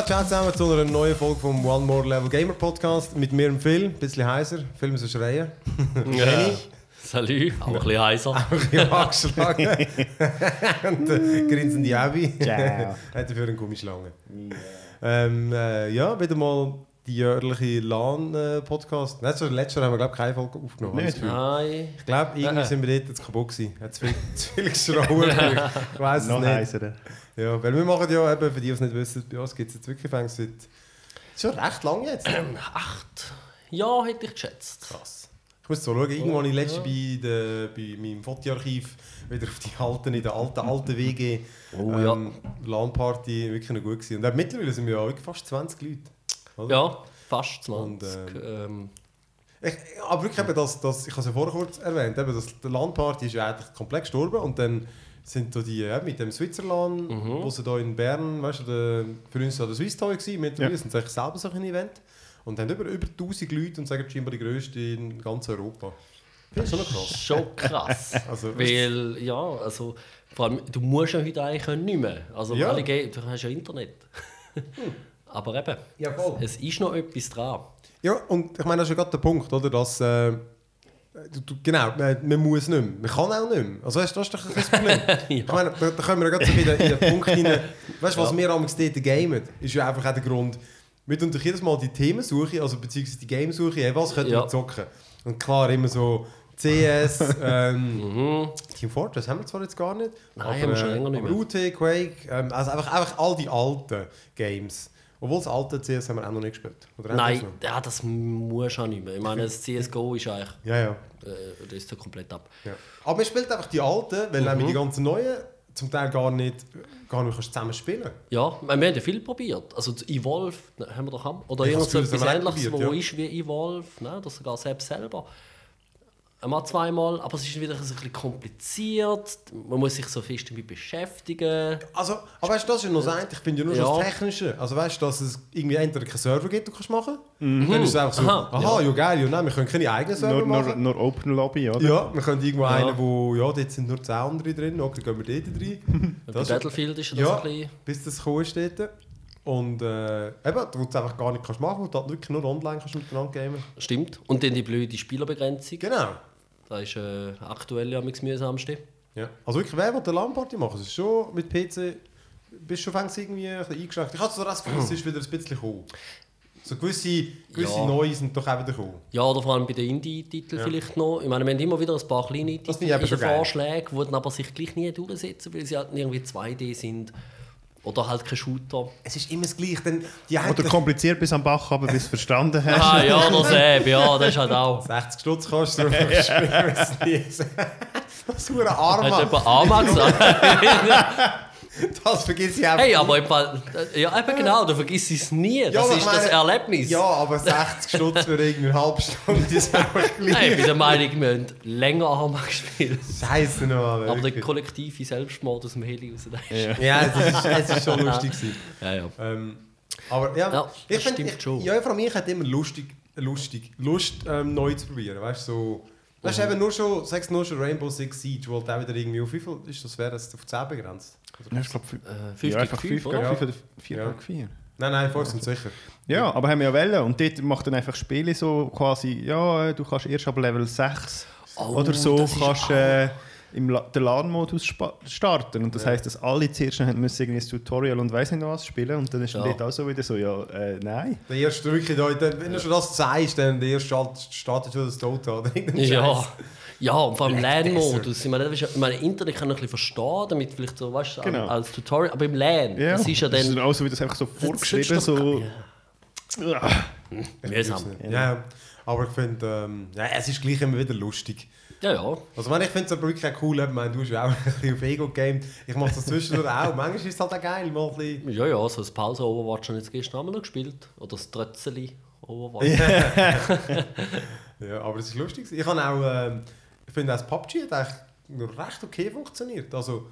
Ja, ciao zusammen zu einer neuen Folge vom One More Level Gamer Podcast. Mit mir im Phil, ein bisschen heiser. Phil muss so schreien. Ja. Salut, auch ein bisschen heiser. Ein bisschen angeschlagen. Und äh, grinsende Abby. Ciao. Hat dafür eine Gummischlange. Ähm, äh, ja, wieder mal die jährliche LAN-Podcast. So letztes Jahr haben wir, glaube ich, keine Folge aufgenommen. Gefühl. Nein. Ich glaube, irgendwie Äh. sind wir dort jetzt kaputt gewesen. Hat zu viel, zu viel geschraubt. Ich weiß es Noch nicht. Ja, weil wir machen ja eben, für die, die es nicht wissen, bei uns gibt es jetzt wirklich seit... Schon recht lang jetzt. Acht Jahre hätte ich geschätzt. Krass. Ich muss so schauen, irgendwann ich letzte bei, der, bei meinem Fotoarchiv wieder auf die alten, in der alten, alten WG Oh, ja. ähm, LAN-Party wirklich noch gut gewesen. Und mittlerweile sind wir ja fast 20 Leute. oder? Ja, fast 20. Und, ähm, Ich, aber wirklich eben das, das, ich habe es ja vorher kurz erwähnt, eben das, die LAN-Party ist ja eigentlich komplett gestorben und dann sind da die ja, mit dem Switzerland, Mhm. wo sie da in Bern, weißt du, der, für uns war der Swiss Toy gewesen, mittlerweile Ja. sind sie eigentlich selber so ein Event und haben über, über 1000 Leute und sagen scheinbar die grösste in ganz Europa. Finde ich schon noch krass. schon krass. Also, Weil, ja, also, vor allem, du musst ja heute eigentlich nicht mehr. Also, Ja. alle Ga- du hast ja Internet. Aber eben, Ja, voll. es ist noch etwas dran. Ja, und ich meine, das ist ja gerade der Punkt, oder? Dass, äh, genau, man, man muss nicht mehr. Man kann auch nicht mehr. Also weißt, das ist doch ein Problem. Ich meine, da, da kommen wir ja gerade so wieder in den Punkt rein. Weißt du, was Ja. wir am dort gamen, ist ja einfach auch der Grund, wir tun doch jedes Mal die Themensuche, also beziehungsweise die Gamesuche, hey, was könnten Ja. wir zocken? Und klar, immer so CS, ähm, Mhm. Team Fortress haben wir zwar jetzt gar nicht, Nein, haben wir schon länger nicht aber mehr. UT, Quake, ähm, also einfach, einfach all die alten Games. Obwohl das alte CS haben wir auch noch nicht gespielt. Oder Nein, das ja, das muss auch nicht mehr. Ich meine, das CSGO ist eigentlich, Ja, ja. äh, das ist ja komplett ab. Ja. Aber man spielt einfach die alten, weil nämlich Mhm. die ganzen neuen zum Teil gar nicht, gar nicht kannst zusammen spielen Ja, wir haben ja viel probiert. Also das Evolve ne, haben wir doch haben. Oder Ich habe irgend so das Gefühl, etwas das haben wir ähnliches, auch wo probiert, ist wie Evolve, ne? oder sogar selbst selber. Einmal, zweimal, aber es ist wieder ein bisschen kompliziert. Man muss sich so fest damit beschäftigen. Also, aber weißt du, das ist ja noch das eine. Ich finde ja nur Ja. das Technische. Also weißt du, dass es irgendwie entweder keinen Server gibt, den du kannst machen Dann ist es einfach so, aha, Mhm. Aha, ja. geil, ja, nein, wir können keine eigenen Server Nur, nur, machen. nur Open Lobby, oder? ja, wir können irgendwo Ja. einen, wo, ja, dort sind nur 10 andere drin, okay, gehen wir dort rein. Bei Das- Battlefield ist das Ja, ein bisschen... bis das gekommen ist dort. Und äh, eben, wo du es einfach gar nicht kannst machen, wo du halt wirklich nur online kannst miteinander gamen. Stimmt. Und dann die blöde Spielerbegrenzung. Genau. Das ist äh, aktuell am mühsamsten. Ja. Also wirklich, wer will eine LAN-Party machen? Es ist schon mit PC, bist du schon fängst irgendwie ein bisschen eingeschränkt. Ich habe so das Gefühl, es ist wieder ein bisschen gekommen. So gewisse, gewisse Ja. Neue sind doch auch wieder gekommen. Ja, oder vor allem bei den Indie-Titeln Ja. vielleicht noch. Ich meine, wir haben immer wieder ein paar kleine Titel. Vorschlägen, die dann aber sich gleich nie durchsetzen, weil sie halt irgendwie 2D sind. Oder halt kein Shooter. Es ist immer das Gleiche. Denn die Oder kompliziert bis am Bach, aber bis du verstanden hast. Ah ja, das eben, ja, das ist halt auch. 60 Stutz kostet, du es nie. Das ist ein Arm. Hat jemand Arma gesagt? Das vergiss ich auch. hey, aber im Fall, ja, eben genau, du vergisst es nie. Das aber ist ich das meine- Erlebnis. Ja, aber 60 Stutz für irgendwie eine halbe Stunde ist auch Nein, ich bin gleich. der Meinung, wir haben länger Arma gespielt. Scheiße noch, Alter, Aber der kollektive Selbstmord aus dem Heli raus, das ist... Ja. Ja, es ist, es ist schon lustig gewesen. Ja, ja. Ähm, aber ja, Ja, ich das finde, stimmt ich, schon. ja, vor allem ich hätte immer lustig, lustig, Lust ähm, neu zu probieren, weißt du, so... Weißt Mhm. du, eben nur schon, sagst nur schon Rainbow Six Siege, wo halt auch wieder irgendwie auf wie viel ist das, wäre das auf 10 begrenzt? Ja, ich glaube, Äh, 5 ja, gegen einfach 5, 5 oder? gegen Ja. 5 oder 4 Ja. gegen 4. Nein, nein, vorher sind sicher. Ja, aber haben wir ja wollen. Und dort macht dann einfach Spiele so quasi, ja, äh, du kannst erst ab Level 6 Oh, oder so kannst äh, im La den LAN-Modus starten. Und das heisst, dass alle zuerst haben müssen irgendwie das Tutorial und weiss nicht noch was spielen. Und dann ist dann Ja. dort auch so wieder so, ja, äh, nein. Der erste wirklich, wenn du schon das sagst, dann der erste Start- startet schon das Total Ja. Ja, und vor allem Black LAN-Modus. Ich meine, das ist ich meine, Internet kann ich ein bisschen verstehen, damit vielleicht so, weißt du, Genau. als Tutorial, aber im LAN, Ja, das ist ja das ist dann... dann auch so, wie das einfach so das vorgeschrieben, ist doch- so... Ja, mühsam. Ja, ja. Aber ich finde, ähm, ja, es ist gleich immer wieder lustig. Ja, ja. Also ich, meine, ich finde es aber wirklich auch cool, ich meine, du hast ja auch ein bisschen auf Ego gamed. Ich mache das zwischendurch auch. Manchmal ist es halt auch geil, mal ein bisschen... Ja, ja, so das Pause-Overwatch habe ich jetzt gestern noch gespielt. Oder das Trötzeli Overwatch. Ja, aber es ist lustig. Ich, habe auch, ähm, ich finde das PUBG hat eigentlich noch recht okay funktioniert. Also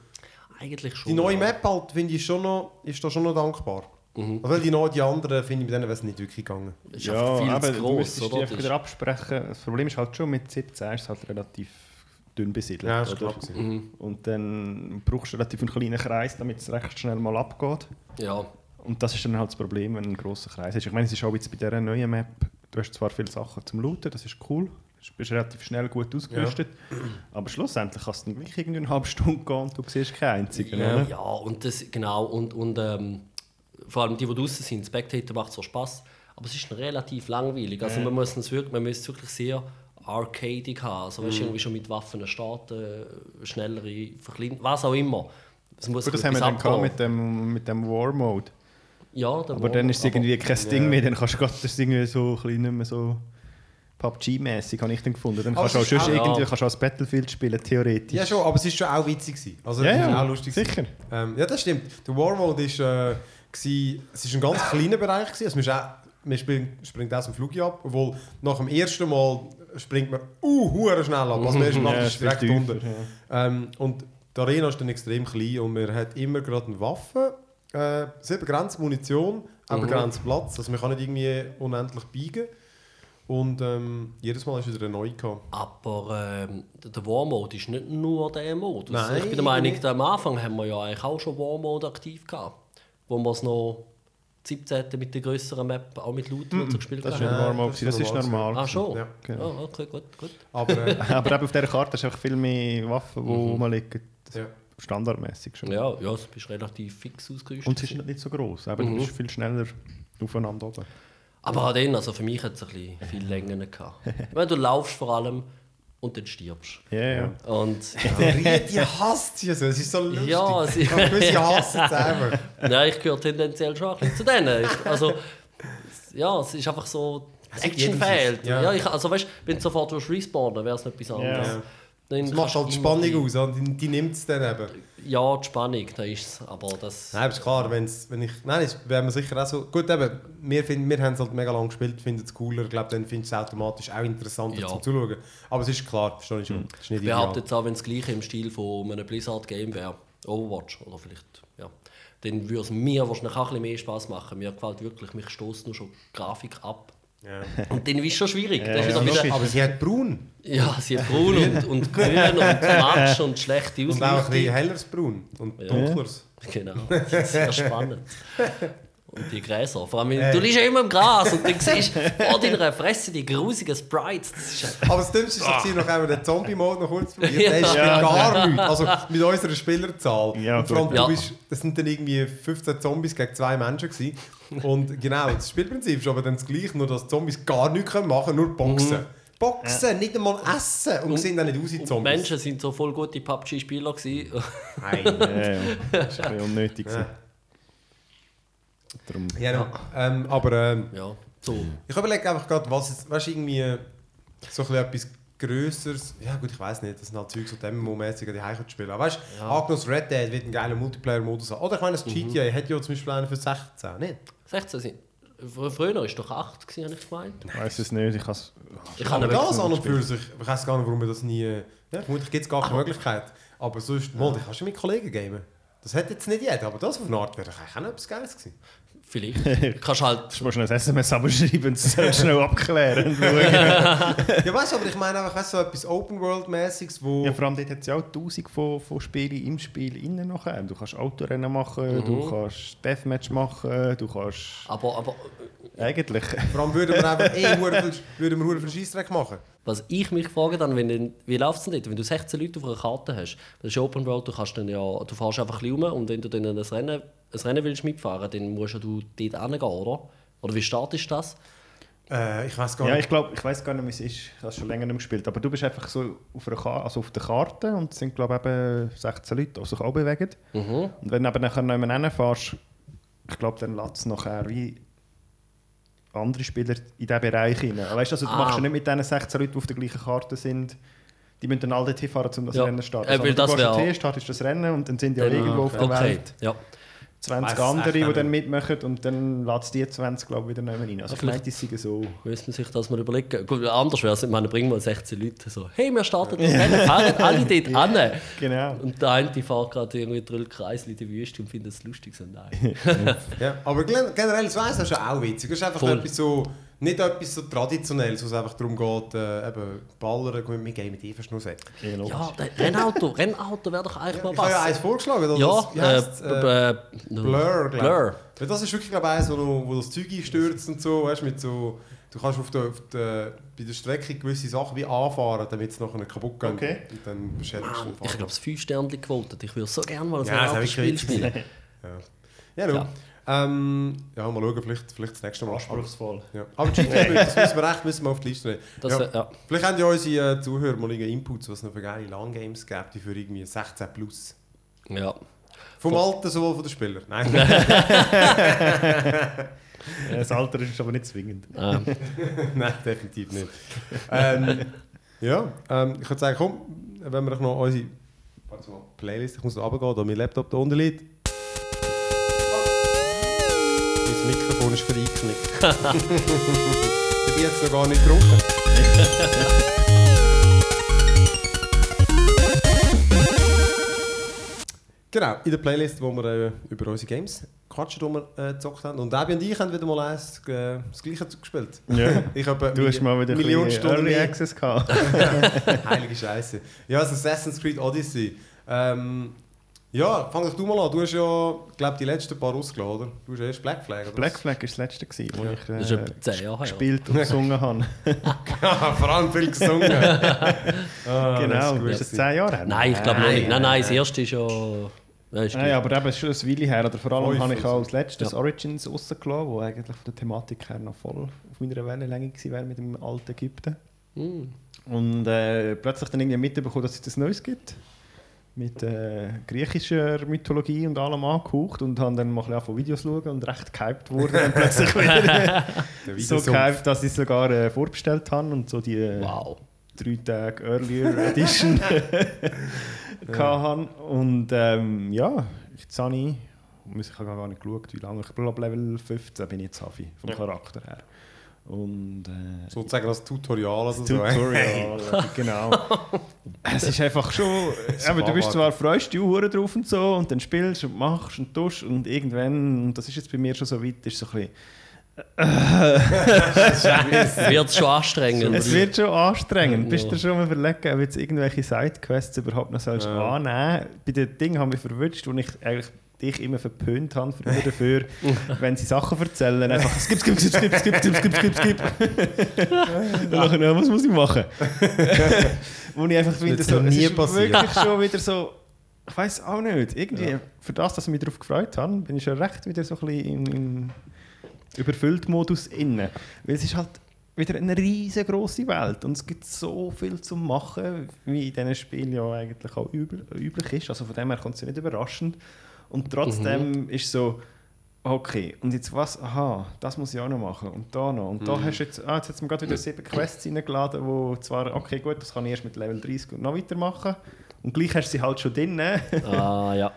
Eigentlich schon. die neue ja. Map halt, finde ich, schon noch, ist da schon noch dankbar. Mhm. Also, weil die, noch- die anderen, finde ich, bei denen wäre es nicht wirklich gegangen. Ist Ja, viel aber zu du gross, müsstest oder? dich wieder absprechen. Das Problem ist halt schon, mit 17 ist es halt relativ dünn besiedelt. Ja, das ist. Mhm. Und dann brauchst du relativ einen kleinen Kreis, damit es recht schnell mal abgeht. Ja. Und das ist dann halt das Problem, wenn ein grosser Kreis ist. Ich meine, es ist auch jetzt bei dieser neuen Map, du hast zwar viele Sachen zum Looten, das ist cool, du bist relativ schnell gut ausgerüstet, aber schlussendlich kannst du gleich irgendwie eine halbe Stunde gehen und du siehst keinen einzigen, Ja. oder? Ja, und das, genau, und, und ähm, vor allem die, die draußen sind, Spectator macht zwar Spaß, aber es ist relativ langweilig. Also man muss es wirklich, man muss es wirklich sehr arcadig haben. Also du, irgendwie schon mit Waffen starten, schnellere, verklein, was auch immer. Es muss Gut, das haben wir dann gehabt mit dem, mit dem War-Mode. Ja, der Aber dann ist es irgendwie kein Ja. Ding mehr, dann kannst du das irgendwie so ein bisschen nicht mehr so PUBG-mäßig, habe ich dann gefunden. Dann kannst du auch, sonst auch- irgendwie ja. kannst auch das Battlefield spielen, theoretisch. Ja schon, aber es ist schon auch witzig gewesen. Also Ja, ja, auch lustig. sicher. Ähm, ja, das stimmt. Der War Mode ist, äh, gsi- es ist ein ganz kleiner Bereich gewesen. Also man, ist auch, man springt, springt aus dem Flug ab, obwohl nach dem ersten Mal springt man uh, hure schnell ab. Also man ist Ja, direkt viel unter. tiefer, ja. Ähm, und die Arena ist dann extrem klein und man hat immer gerade eine Waffe, äh, sehr begrenzte Munition, auch Mhm. begrenzt Platz. Also man kann nicht irgendwie unendlich biegen. Und ähm, jedes Mal ist wieder eine neue gehabt. Aber ähm, der War-Mode ist nicht nur der Modus. Nein, ich bin der Meinung, nicht. am Anfang haben wir ja eigentlich auch schon War-Mode aktiv gehabt. Wo wir es noch 17. mit der größeren Map auch mit Looten und so gespielt Das Ja, normal, das das ist ist normal normal. Ah, schon? Ja, genau. Ah, okay, gut, gut. Aber äh, Aber eben auf dieser Karte hast du viel mehr Waffen, die rumliegen. ja. Standardmäßig schon. Ja, ja, du bist relativ fix ausgerüstet. Und es ist nicht so groß, aber du Mhm. bist viel schneller aufeinander oben. Aber auch dann, also für mich hat es ein bisschen viel Längen gehabt. Weil du laufst vor allem und dann stirbst. Ja, ja. Und Der die hasst sie so. Es ist so lustig. Ja, sie- sie hassen es einfach. Nein, ich gehöre tendenziell schon ein bisschen zu denen. Ich, also, ja, es ist einfach so, Action fehlt. Ja. Ja. ich, also weißt, wenn du sofort respawnen wäre es nicht etwas anderes. Ja. Dann Das macht halt die Spannung aus. Die, die nimmt es dann eben. Ja, die Spannung, da ist es. Aber das... Nein, ist klar, wenn's, wenn ich. Nein, ist, wäre man sicher auch so. Gut, eben, wir, wir haben es halt mega lang gespielt, finden es cooler. Ich glaube, dann findest du es automatisch auch interessanter Ja. zum Zuschauen. Aber es ist klar, verstehe ich schon. Es ist nicht Ich behaupte jetzt auch, wenn es gleich im Stil von einem Blizzard-Game wäre, Overwatch oder vielleicht, ja, dann würde es mir wahrscheinlich auch ein bisschen mehr Spaß machen. Mir gefällt wirklich, mich stoßt nur schon die Grafik ab. Ja. Und dann ist schon schwierig. Ja, ja, wieder. Aber sie hat braun. ja, sie hat braun und, und grün und matsch und schlechte Und auch ein bisschen helleres Braun. Und Ja. dunkleres. Genau, das ist sehr spannend. Und die Gräser. Vor allem, Äh. du liegst ja immer im Gras und dann siehst vor deiner Fresse die grusigen Sprites. Das ist ja- Aber das Dümmste ist, dass noch einmal den Zombie-Mode noch kurz probiert. Ja. Der ist Ja. mit gar nichts. Also mit unserer Spielerzahl. Ja, und vor allem, gut. du Ja. bist, das sind dann irgendwie 15 Zombies gegen zwei Menschen gewesen. Und genau, das Spielprinzip ist aber dann das gleiche, nur dass Zombies gar nichts können machen nur boxen. Boxen, nicht einmal essen. Und, sehen dann nicht aus wie Und Zombies. Menschen sind so voll gute PUBG-Spieler gewesen. Nein. Ja, ja. Das war unnötig. Ja. Darum, Ja, no. ähm, aber ähm, Ja, so. ich überlege einfach gerade, was ist, weißt, irgendwie so ein etwas Größeres. Ja gut, ich weiß nicht, das sind halt Zeug so Demo-mäßig die Heim spielen. Aber weißt du, Ja. das Red Dead wird einen geilen Multiplayer-Modus haben. Oder ich meine, das GTA hat ja zum Beispiel einen für 16, nicht? 16 sind. Fr- Früher war es doch 8, gewesen, habe ich gemeint. ich weiß es nicht. Ich Ich Aber habe das an und für sich, ich weiß gar nicht, warum wir das nie... Ja, vermutlich gibt es gar keine Möglichkeit. Aber sonst, mal, du kannst ja mit Kollegen gamen. Das hat jetzt nicht jeder, aber das auf eine Art wäre eigentlich auch etwas Geiles gewesen. Vielleicht. Du kannst halt. Du musst schnell ein SMS abschreiben und es schnell abklären. ja, weißt du, aber ich meine einfach, weißt, du, so etwas Open-World-mäßiges, wo... ja, vor allem dort hat es ja auch tausend von, von Spielen im Spiel innen nachher. Du kannst Autorennen machen, du Mhm. kannst Deathmatch machen, du kannst... Aber, aber Eigentlich... Vor allem würden wir einfach eh würden wir hure viel Scheissdreck machen. was ich mich frage, dann, wenn du, wie läuft es denn dort? Wenn du 16 Leute auf einer Karte hast, das ist Open World, du, kannst dann ja, du fährst einfach ein bisschen rum und wenn du dann ein Rennen, ein Rennen willst mitfahren dann musst ja du dort hingehen, oder? Oder wie startest du das? Äh, ich weiß gar Ja, nicht. ich glaube, ich weiß gar nicht, wie es ist. Ich habe schon länger nicht mehr gespielt. Aber du bist einfach so auf, einer Ka also auf der Karte und es sind, glaube ich, eben 16 Leute, die sich auch bewegen. Mhm. Und wenn du eben nachher noch jemanden hinfährst, ich glaube, dann lässt es nachher wie andere Spieler in diesen Bereich rein. Weißt du, also, du Ah. machst ja nicht mit diesen 16 Leuten, die auf der gleichen Karte sind, die müssen dann alle dort hinfahren, um das Ja. Rennen zu starten. Äh, weil Sondern das du gehst dorthin, startest das Rennen und dann sind ja Dann- irgendwo auf der Okay, Welt ja. 20 Weiss es andere, die dann mitmachen und dann lässt es die 20, glaube ich, wieder nicht mehr rein. Also Ja, vielleicht ist es so... Müssen wir sich das mal überlegen. Gut, anders wäre es, ich meine, bringen wir 16 Leute so, hey, wir starten das Rennen, fahren alle dort an. Genau. Und der eine die fährt gerade irgendwie drei Kreisel in die Wüste und findet es lustig. So, nein. Ja, aber gen- generell, das weiss, das ist ja auch witzig. Das ist einfach Voll. etwas so, nicht etwas so Traditionelles, wo es einfach darum geht, äh, eben ballern, komm, wir gehen mit logisch. Ja, der Rennauto, Rennauto wäre doch eigentlich mal Ich habe ja was. eins vorgeschlagen, oder? Ja, das, äh, äh, äh, Blur, Blur. Ja, das ist wirklich, glaube ich, eins, wo, du, wo das Zeug einstürzt und so, weißt, mit so... Du kannst auf der, auf der, bei der Strecke gewisse Sachen wie anfahren, damit es nachher kaputt geht. Okay. Und dann beschädigst du Mann, den ich glaube, es 5 Sterne gewotet. Ich würde so gerne mal ein Ja, das habe ich Rennautospiel witzig. spielen. Ja, no. Ja. Ähm, ja, mal schauen, vielleicht, vielleicht das nächste Mal. Anspruchsvoll. Ja. Aber GTA, das müssen wir echt müssen wir auf die Liste nehmen. Das, ja. ja. Vielleicht haben ja unsere äh, Zuhörer mal Inputs, was es noch für geile Long-Games gibt, die für irgendwie 16 plus. ja. Vom Alter sowohl von den Spielern. Nein. Das Alter ist aber nicht zwingend. Ähm, Nein, definitiv nicht. ähm, ja, ähm, ich würde sagen, komm, wenn wir noch unsere Playlist, ich muss noch runtergehen, da mein Laptop da unten liegt. Mein Mikrofon ist vereiknickt. ich bin jetzt noch gar nicht getrunken. Genau, in der Playlist, wo wir äh, über unsere Games quatschen, die wir äh, gezockt haben. Und Abi und ich haben wieder mal eins, äh, das Gleiche gespielt. Ja. Ich habe Du hast mal wieder Millionen Stunden Early. Access gehabt. Heilige Scheiße. Ja, das Assassin's Creed Odyssey. Ähm, ja, fang doch du mal an. Du hast ja, glaube die letzten paar rausgelassen, oder? Du hast erst Black Flag, oder? Black Flag war das letzte, gewesen, wo Ja. ich das ist äh, etwa 10 Jahre gespielt und gesungen habe. Ja, vor allem viel gesungen. ah, genau, das ist ist das gut. 10 Jahre her? Nein, ich glaube noch nicht. Nein, nein, das erste ist ja... Nein, ist Nein, aber eben, es ist schon ein Weile her. Oder vor allem Fünf habe ich auch als letztes Ja. Origins rausgelassen, wo eigentlich von der Thematik her noch voll auf meiner Wellenlänge gewesen wäre mit dem alten Ägypten. Hm. Und äh, plötzlich dann irgendwie mitbekommen, dass es das Neues gibt. Mit äh, griechischer Mythologie und allem angehaucht und habe dann mal ein bisschen von Videos schauen und recht gehypt wurde. Und plötzlich wieder Der so gehypt, dass ich es sogar äh, vorbestellt habe und so die äh, Wow. drei Tage Earlier Edition hatte. Und ähm, ja, jetzt habe ich, ich habe gar nicht geschaut, wie lange, ich glaube Level 15 bin ich jetzt Hafi, vom Ja. Charakter her. Und äh, Sozusagen als Tutorial oder so. Tutorial, genau. es ist einfach schon, eben, du bist zwar freust dich hure drauf und so und dann spielst und machst und tust und irgendwann, und das ist jetzt bei mir schon so weit, ist so ein bisschen, Wird schon anstrengend. es wird schon anstrengend. Ja. Bist du schon mal überlegen, ob jetzt irgendwelche Sidequests überhaupt noch sollst Ja. annehmen Bei den Dingen haben wir verwünscht, wo ich eigentlich dich immer verpönt habe früher dafür, wenn sie Sachen erzählen, einfach skip, skip, skip, skip, skip, skip, skip, skip, skip. Und nachher, ja, was muss ich machen? wo ich einfach finde, so, noch es nie ist passiert. wirklich schon wieder so, ich weiß auch nicht, irgendwie, für das, dass ich mich darauf gefreut habe, bin ich schon recht wieder so ein bisschen im, im Überfüllt-Modus inne. Weil es ist halt wieder eine riesengroße Welt und es gibt so viel zu machen, wie in diesen Spielen ja eigentlich auch üblich ist. Also von dem her kommt es ja nicht überraschend. Und trotzdem ist so, okay, und jetzt was? Aha, das muss ich auch noch machen und da noch. Und da hast du jetzt, ah, jetzt hat mir gerade wieder sieben Quests reingeladen, wo zwar, okay gut, das kann ich erst mit Level 30 und noch weitermachen. Und gleich hast du sie halt schon drin. ne? Ah, ja.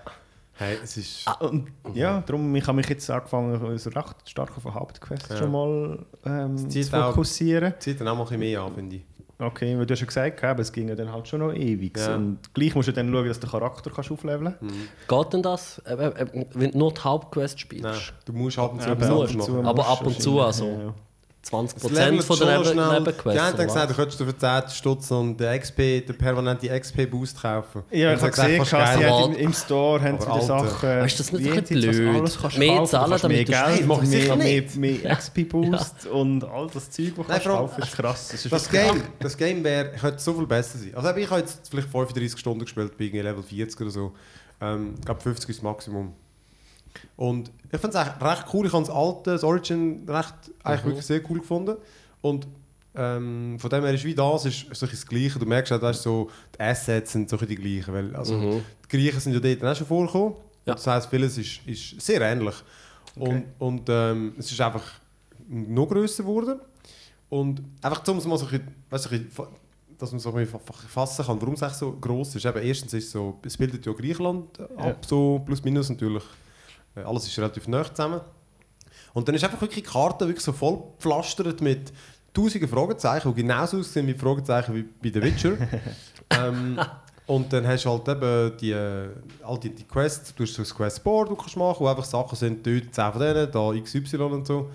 Hey, es ist... Und ja, darum ich habe mich jetzt angefangen, so recht stark auf eine Hauptquest Ja. schon mal ähm, zu auch- fokussieren. zieht dann auch mal ein bisschen mehr an, finde ich. Okay, weil du hast ja gesagt, aber es ging ja dann halt schon noch ewig. Ja. Und gleich musst du dann schauen, dass du den Charakter kannst aufleveln kannst. Geht denn das, äh, äh, wenn du nur die Hauptquest spielst? Nein, du musst ab und zu Ja, ab und zu. Aber ab und zu, also. ja. 20% Es levelt von der Neben Nebenquests. haben dann gesagt, du was? könntest dir für 10 Stutz und den, XP, den permanenten XP-Boost kaufen. Ja, ich habe gesehen, sie im, im Store haben sie Aber wieder. Sachen. Weißt du, das ist nicht ein was blöd? Alles kannst Mehr kaufen. zahlen, Du damit mehr du Geld, mach ich mehr, XP-Boost und all das Zeug, vor allem- kaufen, ist krass. Das, Game, das Game wär, könnte so viel besser sein. Also ich habe jetzt vielleicht 35 Stunden gespielt, bei Level 40 oder so. Ähm, ich glaube 50 ist das Maximum. Und ich finde es recht cool. Ich habe das alte, das Origin, recht, eigentlich Mhm. wirklich sehr cool gefunden. Und ähm, von dem her ist wie das, ist, ist das Gleiche. Du merkst auch, weißt, so, die Assets sind so die gleichen. Weil, also, Mhm. Die Griechen sind ja dort auch schon vorgekommen. Ja. Das heisst, vieles ist, ist sehr ähnlich. Und, und ähm, es ist einfach noch grösser geworden. Und einfach, um es mal so ein bisschen, weißt, ein bisschen, dass man so ein fassen kann, warum es echt so gross ist. Eben, erstens ist es so, es bildet ja Griechenland ab, Ja. so plus minus natürlich. Äh, Alles ist relativ nah zusammen. Und dann ist einfach wirklich die Karte wirklich so voll gepflastert mit tausenden Fragezeichen, die genauso aussehen wie Fragezeichen wie bei The Witcher. ähm, und dann hast du halt eben die, äh, all die, die Quests, du hast so ein Questboard, du kannst machen, wo einfach Sachen sind, dort 10 von denen, da XY und so.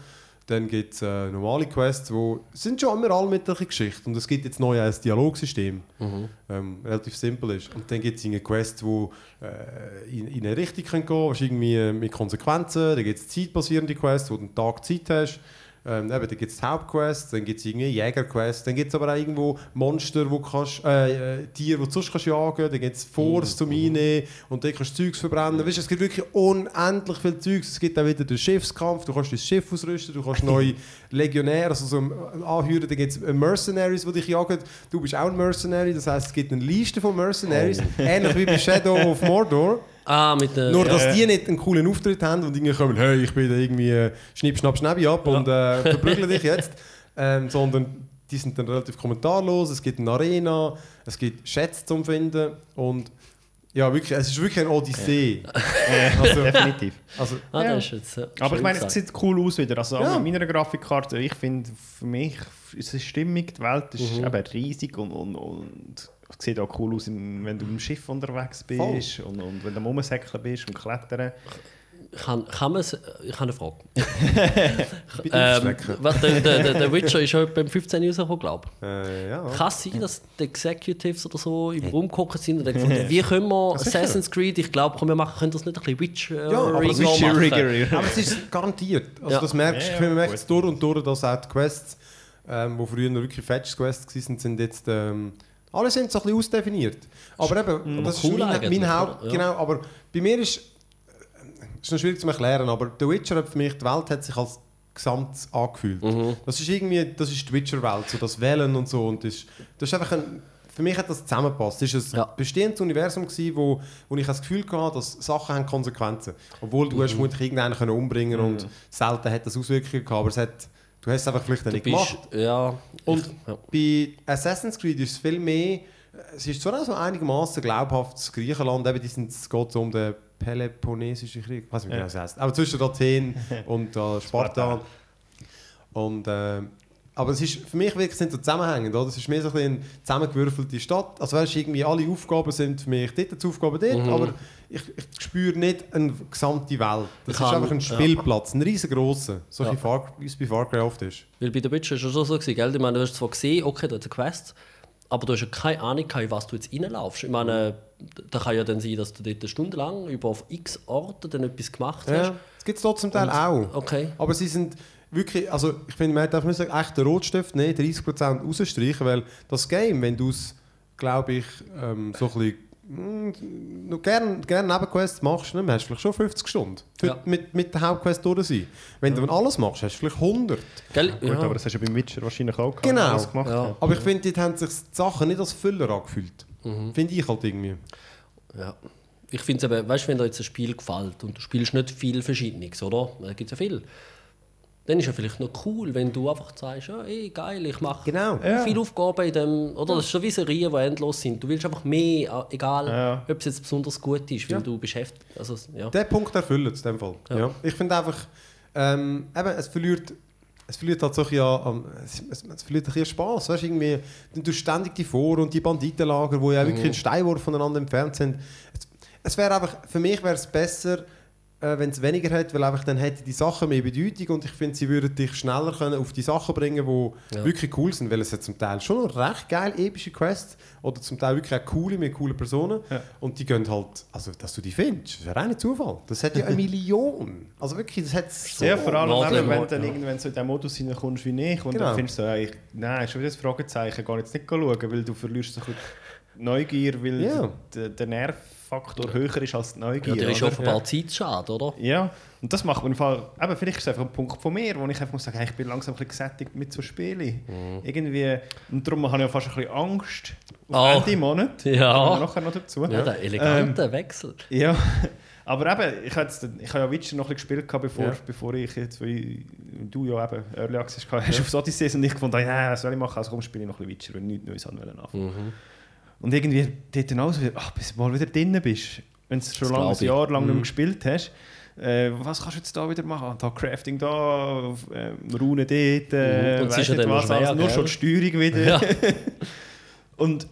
Dann gibt es äh, normale Quests, die sind schon immer alle mit einer Geschichte. Und es gibt jetzt neu ein Dialogsystem, Mhm. ähm, relativ simpel ist. Und dann gibt es eine Quest, die äh, in, in eine Richtung können gehen kann, irgendwie mit Konsequenzen. Dann gibt es zeitbasierende Quests, wo du einen Tag Zeit hast. Ähm, eben, dann gibt es die Hauptquests, dann gibt es irgendwie Jägerquests, dann gibt es aber auch irgendwo Monster, wo kannst, äh, äh, Tiere, die du sonst kannst jagen dann gibt es Force zum Einnehmen und dann kannst du Zeugs verbrennen. Weißt, du, es gibt wirklich unendlich viel Zeugs. Es gibt auch wieder den Schiffskampf, du kannst dein Schiff ausrüsten, du kannst neue Legionäre, also so äh, anhören, dann gibt es Mercenaries, die dich jagen. Du bist auch ein Mercenary, das heisst, es gibt eine Liste von Mercenaries, ähnlich wie bei Shadow of Mordor. Ah, mit der... Nur, dass ja. die nicht einen coolen Auftritt haben und irgendwie kommen, hey, ich bin da irgendwie äh, schnipp, schnapp, schnäbi ab und äh, verprügle dich jetzt. Ähm, sondern die sind dann relativ kommentarlos, es gibt eine Arena, es gibt Schätze zum Finden und ja, wirklich, es ist wirklich eine Odyssee. Also, Definitiv. also, Ah, ja. ist jetzt, ja, Aber schön ich meine, es sieht cool aus wieder. Also Ja. auch mit meiner Grafikkarte, ich finde, für mich ist es stimmig, die Welt ist Mhm. eben riesig und, und, und es sieht auch cool aus, wenn du im Schiff unterwegs bist und, und wenn du am Rumsäckeln bist und klettern. Kann, kann man es... Ich habe eine Frage. Ähm, was, der, der, der, Witcher ist schon beim 15 rausgekommen, glaube ich. Äh, ja. Kann es sein, dass die Executives oder so im Raum geguckt sind und gefunden, wie können wir. Assassin's Creed, ich glaube, wir machen, können das nicht ein bisschen Witcher Ja, aber Witcher machen? Aber es ist garantiert. Also Ja. das merkst Ja, ja, du, man merkt es durch und durch, dass auch die Quests, ähm, die früher wirklich Fetch-Quests waren, sind jetzt... Ähm, alle sind so ein bisschen ausdefiniert. Aber eben, das cool ist mein, mein Haupt... Ja. Genau, aber bei mir ist... Es ist noch schwierig zu erklären, aber The Witcher hat für mich, die Welt hat sich als gesamt angefühlt. Mhm. Das ist irgendwie, das ist die Witcher-Welt, so das Wählen und so. Und das, das ist einfach ein, für mich hat das zusammengepasst. Es war ein Ja. bestehendes Universum, gewesen, wo, wo ich das Gefühl hatte, dass Sachen haben Konsequenzen Obwohl du hast Mhm. vermutlich irgendeinen können umbringen und selten hat das Auswirkungen gehabt, aber es hat, du hast es einfach vielleicht nicht gemacht. ja, Und ich, ja. bei Assassin's Creed ist es viel mehr, es ist zwar auch so einigermaßen glaubhaftes Griechenland, eben die sind, es geht um den Peloponnesischen Krieg, ich weiß nicht, wie Ja. das heißt, aber zwischen Athen und äh, Sparta. Sparta. Und, äh, aber es ist, für mich wirklich sind so zusammenhängend, oder? Es ist mehr so ein eine zusammengewürfelte Stadt. Also weißt, irgendwie alle Aufgaben sind für mich dort die Aufgaben dort, Mhm. aber ich, ich spüre nicht eine gesamte Welt. Das Ich ist einfach ein ja. Spielplatz, ein riesengroßer, so Ja. wie, es bei Far Cry oft ist. Weil bei der Witcher ist es schon so, gell? Ich meine, du hast zwar gesehen, okay, da ist eine Quest, aber du hast ja keine Ahnung, in was du jetzt reinlaufst. Ich meine, da kann ja dann sein, dass du dort eine Stunde lang über auf x Orten dann etwas gemacht hast. Ja, das gibt es dort zum Teil Und- auch. Okay. Aber sie sind wirklich, also ich finde, man darf nicht sagen, echt den Rotstift nehmen, 30% rausstreichen, weil das Game, wenn du es, glaube ich, ähm, so ein bisschen mm, noch gerne gern Nebenquests machst, ne, dann hast du vielleicht schon 50 Stunden für, Ja. mit, mit der Hauptquest durch sein. Wenn du dann alles machst, hast du vielleicht 100. Gell? Gut, ja. aber das hast du ja beim Witcher wahrscheinlich auch gehabt, Genau. gemacht Ja. hat. Aber ich finde, dort haben sich die Sachen nicht als Füller angefühlt. Mhm. Finde ich halt irgendwie. Ja. Ich finde es eben, weißt du, wenn dir jetzt ein Spiel gefällt und du spielst nicht viel Verschiedenes, oder? Da gibt es ja viel. Dann ist ja vielleicht noch cool, wenn du einfach sagst, ja, ey, geil, ich mache Genau. Ja. viele Aufgaben in dem. Oder das ist so wie Serien, die endlos sind. Du willst einfach mehr, äh, egal Ja. ob es jetzt besonders gut ist, weil Ja. du beschäftigt. Also, ja. Der Punkt erfüllt es in dem Fall. Ja. Ja. Ich finde einfach, ähm, eben, es verliert, es verliert halt so ein bisschen, an- es, es, es verliert ein bisschen Spass. Weißt, du, irgendwie, du tust ständig die Vor- und die Banditenlager, die ja wirklich einen Steinwurf voneinander entfernt sind. Es, es wäre einfach, für mich wäre es besser, äh, wenn es weniger hat, weil einfach dann hätte die Sachen mehr Bedeutung und ich finde, sie würden dich schneller können auf die Sachen bringen, die Ja. wirklich cool sind, weil es hat zum Teil schon noch recht geil epische Quests oder zum Teil wirklich auch coole mit coolen Personen Ja. und die gehen halt, also dass du die findest, das wäre auch nicht Zufall. Das hat ja eine Million. Also wirklich, das hat so... Ja, vor allem, eben, wenn du dann ja. irgendwann so in den Modus hineinkommst wie ich und Genau. dann findest du so, ja, ich, nein, schon wieder das Fragezeichen, gar jetzt nicht schauen, weil du verlierst so ein bisschen die Neugier, weil Ja. der, der Nervfaktor höher ist als die Neugier. Ja, der ist oder? offenbar Zeitschade, oder? Ja, und das macht man im Fall, eben, vielleicht ist es einfach ein Punkt von mir, wo ich einfach muss sagen, ich bin langsam ein bisschen gesättigt mit so Spielen. Mhm. Irgendwie, und darum habe ich ja fast ein bisschen Angst auf Oh. Ende Monat. Ja. Kommen wir nachher noch dazu. Ja, der elegante Wechsel. Ja, aber eben, ich habe, jetzt, ich habe ja Witcher noch ein bisschen gespielt, bevor, Ja. bevor ich jetzt, weil du ja eben Early Access gehabt hast, aufs Odyssey und ich gefunden, ja, was soll ich machen, also komm, spiele ich noch ein bisschen Witcher, weil nichts Neues anfangen Mhm. Und irgendwie dort dann auch so wieder, ach, bis du mal wieder drin bist, wenn du schon Das lange, ein. Jahr lang nicht mehr Mhm. gespielt hast, äh, was kannst du jetzt da wieder machen? Da Crafting da, äh, Runen dort, äh, Mhm. Dann noch was, also nur schon die Steuerung wieder. Ja. Und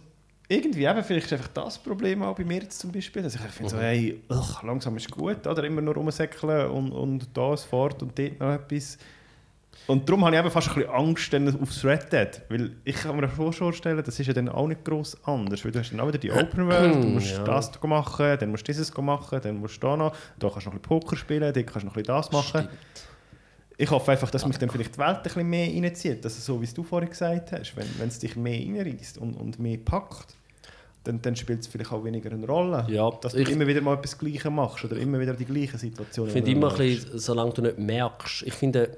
irgendwie eben, vielleicht ist einfach das Problem auch bei mir jetzt zum Beispiel. Also ich finde so, hey, ugh, langsam ist gut, oder? Immer nur rumsäckeln und, und da ein Fort und dort noch etwas. Und darum habe ich eben fast ein bisschen Angst dann aufs Red Dead. Weil ich kann mir schon vorstellen, das ist ja dann auch nicht gross anders. Weil du hast dann auch wieder die Open World, du musst Ja. das machen, dann musst du dieses machen, dann musst du da noch, da kannst du noch ein bisschen Poker spielen, da kannst du noch ein bisschen das machen. Stimmt. Ich hoffe einfach, dass mich dann vielleicht die Welt ein bisschen mehr reinzieht. Dass es so, wie du vorhin gesagt hast, wenn, wenn es dich mehr reinreißt und, und mehr packt, dann, dann spielt es vielleicht auch weniger eine Rolle. Ja, dass du ich- immer wieder mal etwas Gleiches machst oder immer wieder die gleichen Situationen. Ich finde immer ein bisschen, solange du nicht merkst, ich finde,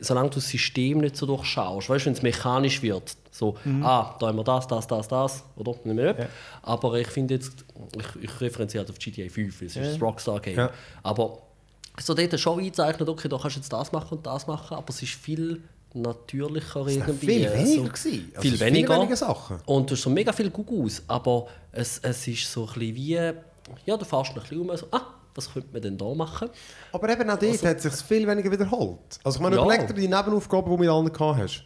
solange du das System nicht so durchschaust, weißt du, wenn es mechanisch wird, so, ah, da haben wir das, das, das, das, oder? Nicht mehr. Mhm. Ja. Aber ich finde jetzt, ich, ich referenziere halt auf GTA 5, weil es ist Ja. das Rockstar-Game. Ja. Aber so dort schon eingezeichnet, okay, da kannst du jetzt das machen und das machen, aber es ist viel natürlicher irgendwie. Viel weniger so, gewesen. Also viel es weniger. weniger Sachen. Und du hast so mega viel Gugus, aber es, es ist so ein bisschen wie, ja, du fährst ein bisschen um, so, ah, was könnte man denn da machen? Aber eben auch dort hat es sich viel weniger wiederholt. Also ich meine, Ja. überleg dir die Nebenaufgaben, die du mit allen gehabt hast.